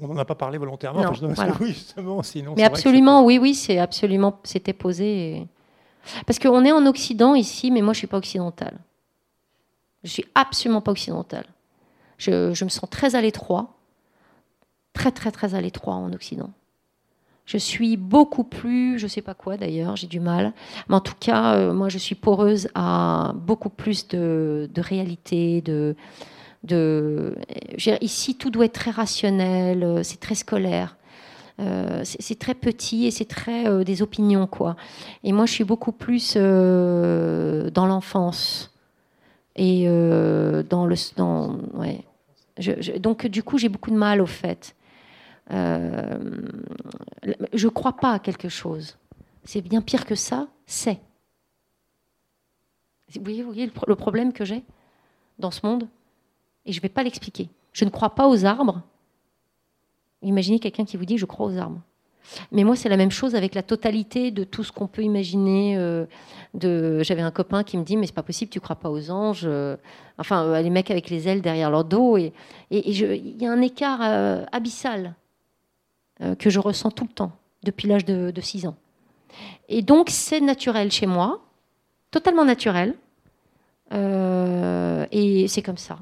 On n'en a pas parlé volontairement. Non, enfin, je. *laughs* Oui, justement, sinon. Mais absolument, oui, oui, c'est absolument, c'était posé. et- Parce qu'on est en Occident ici, mais moi je suis pas occidentale. Je suis absolument pas occidentale. Je, je me sens très à l'étroit, très très très à l'étroit en Occident. Je suis beaucoup plus, je sais pas quoi d'ailleurs, j'ai du mal, mais en tout cas, euh, moi je suis poreuse à beaucoup plus de, réalité, de, Ici, tout doit être très rationnel, euh, c'est très scolaire. Euh, c'est très petit et c'est très des opinions quoi. Et moi je suis beaucoup plus dans l'enfance et dans le donc du coup j'ai beaucoup de mal au fait. Euh, je crois pas à quelque chose. C'est bien pire que ça. C'est. Vous voyez, vous voyez le, pro- le problème que j'ai dans ce monde? Et je vais pas l'expliquer. Je ne crois pas aux arbres. Imaginez quelqu'un qui vous dit je crois aux arbres. Mais moi, c'est la même chose avec la totalité de tout ce qu'on peut imaginer. euh. J'avais un copain qui me dit mais c'est pas possible, tu crois pas aux anges. euh, Enfin, les mecs avec les ailes derrière leur dos. Et il y a un écart abyssal que je ressens tout le temps depuis l'âge de, de 6 ans. Et donc, c'est naturel chez moi, totalement naturel. Euh, et c'est comme ça.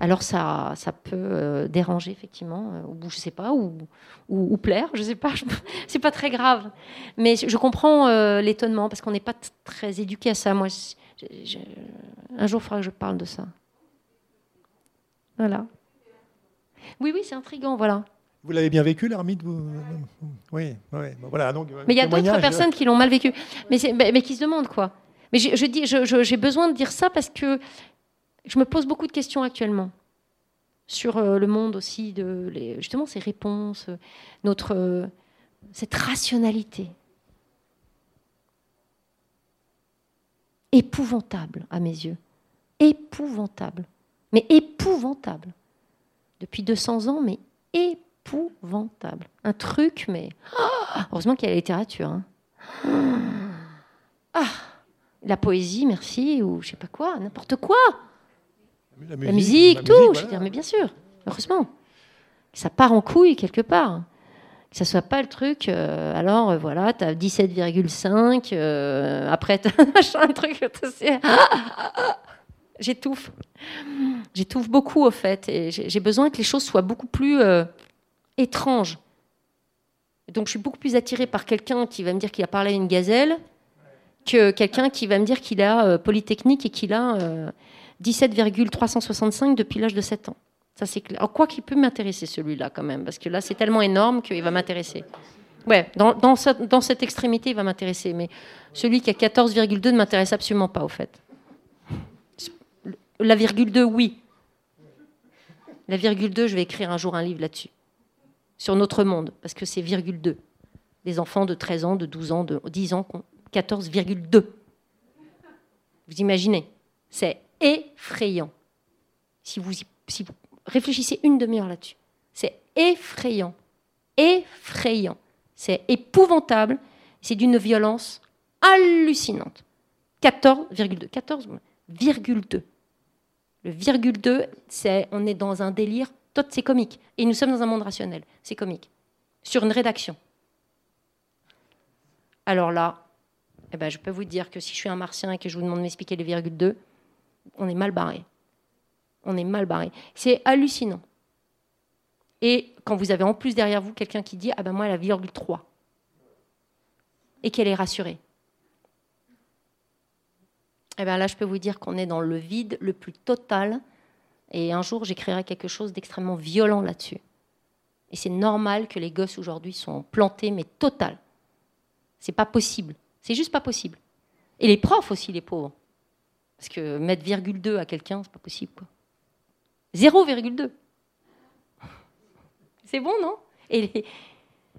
Alors ça, ça peut euh, déranger effectivement, euh, ou je sais pas, ou, plaire, je sais pas. *laughs* C'est pas très grave, mais je comprends euh, l'étonnement parce qu'on n'est pas très éduqué à ça. Moi, un jour, il faudra que je parle de ça. Voilà. Oui, oui, c'est intriguant, voilà. Vous l'avez bien vécu, l'ermite vous... Oui, oui. Bon, voilà, donc, euh, Mais il y a d'autres personnes qui l'ont mal vécu. Mais, mais- mais qui se demandent quoi. Mais je, je dis, je- je- j'ai besoin de dire ça parce que je me pose beaucoup de questions actuellement sur euh, le monde aussi, de les- justement ces réponses, euh, notre, euh, cette rationalité. Épouvantable à mes yeux. Épouvantable. Mais épouvantable. Depuis 200 ans, mais épouvantable. Un truc, mais... *gasps* Heureusement qu'il y a la littérature. hein. *gasps* Ah, la poésie, merci, ou je sais pas quoi, n'importe quoi. La La musique, tout, je veux dire, mais bien sûr, heureusement. Que ça part en couille quelque part. Que ça soit pas le truc, euh, alors euh, voilà, tu as 17,5, euh, après tu as *laughs* un truc, *laughs* *laughs* j'étouffe. J'étouffe beaucoup au fait, et j'ai j'ai besoin que les choses soient beaucoup plus euh, étranges. Donc je suis beaucoup plus attirée par quelqu'un qui va me dire qu'il a parlé à une gazelle que quelqu'un qui va me dire qu'il a euh, Polytechnique et qu'il a euh, 17,365 depuis l'âge de 7 ans. Ça, c'est clair. Quoi qu'il peut m'intéresser, celui-là, quand même, parce que là, c'est tellement énorme qu'il va m'intéresser. Ouais, dans, dans, dans cette extrémité, il va m'intéresser. Mais celui qui a 14,2 ne m'intéresse absolument pas, au fait. La virgule 2, oui. La virgule 2, je vais écrire un jour un livre là-dessus. Sur notre monde, parce que c'est virgule 2. Des enfants de 13 ans, de 12 ans, de 10 ans, qui ont 14,2. Vous imaginez C'est effrayant. Si vous, si vous réfléchissez une demi-heure là-dessus, c'est effrayant. Effrayant. C'est épouvantable. C'est d'une violence hallucinante. 14,2. 14,2. Le virgule 2, c'est, on est dans un délire, c'est comique. Et nous sommes dans un monde rationnel. C'est comique. Sur une rédaction. Alors là, eh ben, je peux vous dire que si je suis un martien et que je vous demande de m'expliquer les virgules 2, on est mal barré. On est mal barré. C'est hallucinant. Et quand vous avez en plus derrière vous quelqu'un qui dit Ah ben moi, la virgule 3, et qu'elle est rassurée. Eh ben là, je peux vous dire qu'on est dans le vide le plus total. Et un jour, j'écrirai quelque chose d'extrêmement violent là-dessus. Et c'est normal que les gosses aujourd'hui sont plantés, mais total. C'est pas possible. C'est juste pas possible. Et les profs aussi, les pauvres. Parce que mettre virgule 2 à quelqu'un, c'est pas possible. Quoi. 0,2. C'est bon, non? Les-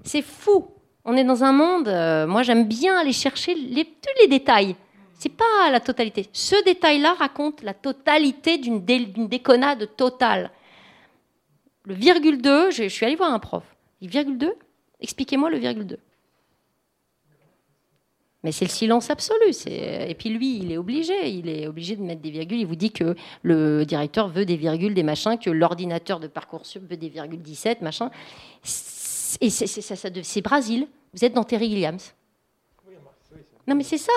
c'est fou. On est dans un monde. euh, moi, j'aime bien aller chercher tous les détails. C'est pas la totalité. Ce détail-là raconte la totalité d'une dé- déconnade totale. Le virgule 2, je, je suis allée voir un prof. Il dit virgule 2 Expliquez-moi le virgule 2. Mais c'est le silence absolu. Et puis lui, il est obligé. Il est obligé de mettre des virgules. Il vous dit que le directeur veut des virgules, des machins, que l'ordinateur de Parcoursup veut des virgules 17, machin. C'est- Et c'est, Brésil. Vous êtes dans Terry Gilliams. Non, mais c'est ça.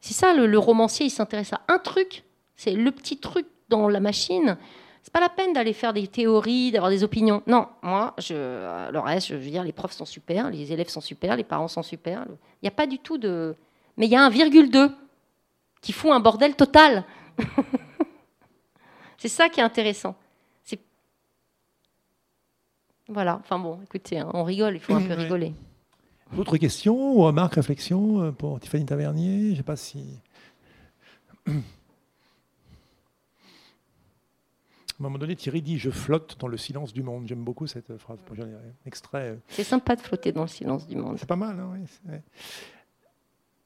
C'est ça, le, le romancier, il s'intéresse à un truc. C'est le petit truc dans la machine. C'est pas la peine d'aller faire des théories, d'avoir des opinions. Non, moi, je, euh, le reste, je veux dire, les profs sont super, les élèves sont super, les parents sont super. Il n'y a pas du tout de. Mais il y a un virgule 2 qui fout un bordel total. *laughs* c'est ça qui est intéressant. Voilà, enfin bon, écoutez, hein, on rigole, il faut un peu *laughs* rigoler. D'autres questions ou remarques, réflexions euh, pour Tiffany Tavernier? Je ne sais pas si. *clears throat* À un moment donné, Thierry dit Je flotte dans le silence du monde. J'aime beaucoup cette phrase. J'en ai un extrait. euh, C'est sympa de flotter dans le silence du monde. C'est pas mal. Hein, oui,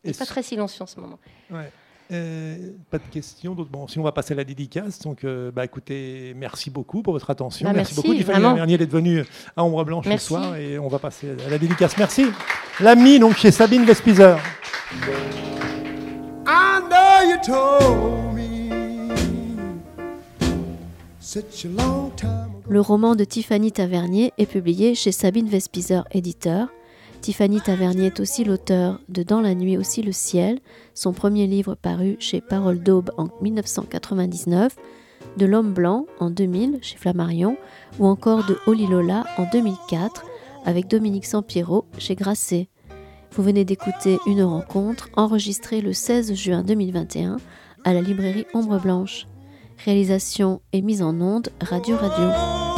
c'est- pas très silencieux en ce moment. Ouais. Euh, pas de questions. d'autres. Bon, sinon, on va passer à la dédicace. Donc, euh, bah, écoutez, merci beaucoup pour votre attention. Bah, merci, merci, beaucoup, Tiffany. Tavernier, d'être venue à Ombre Blanche Merci. ce soir. Et on va passer à la dédicace. Merci. L'ami, donc, chez Sabine Vespizer. I know you told me such a long time ago. Le roman de Tiffany Tavernier est publié chez Sabine Vespizer, éditeur. Tiffany Tavernier est aussi l'auteur de Dans la nuit aussi le ciel, son premier livre paru chez Parole d'Aube en 1999, de L'homme blanc en 2000 chez Flammarion, ou encore de Oli Lola en 2004 avec Dominique Sampiero chez Grasset. Vous venez d'écouter une rencontre enregistrée le 16 juin 2021 à la librairie Ombre Blanche. Réalisation et mise en onde Radio Radio.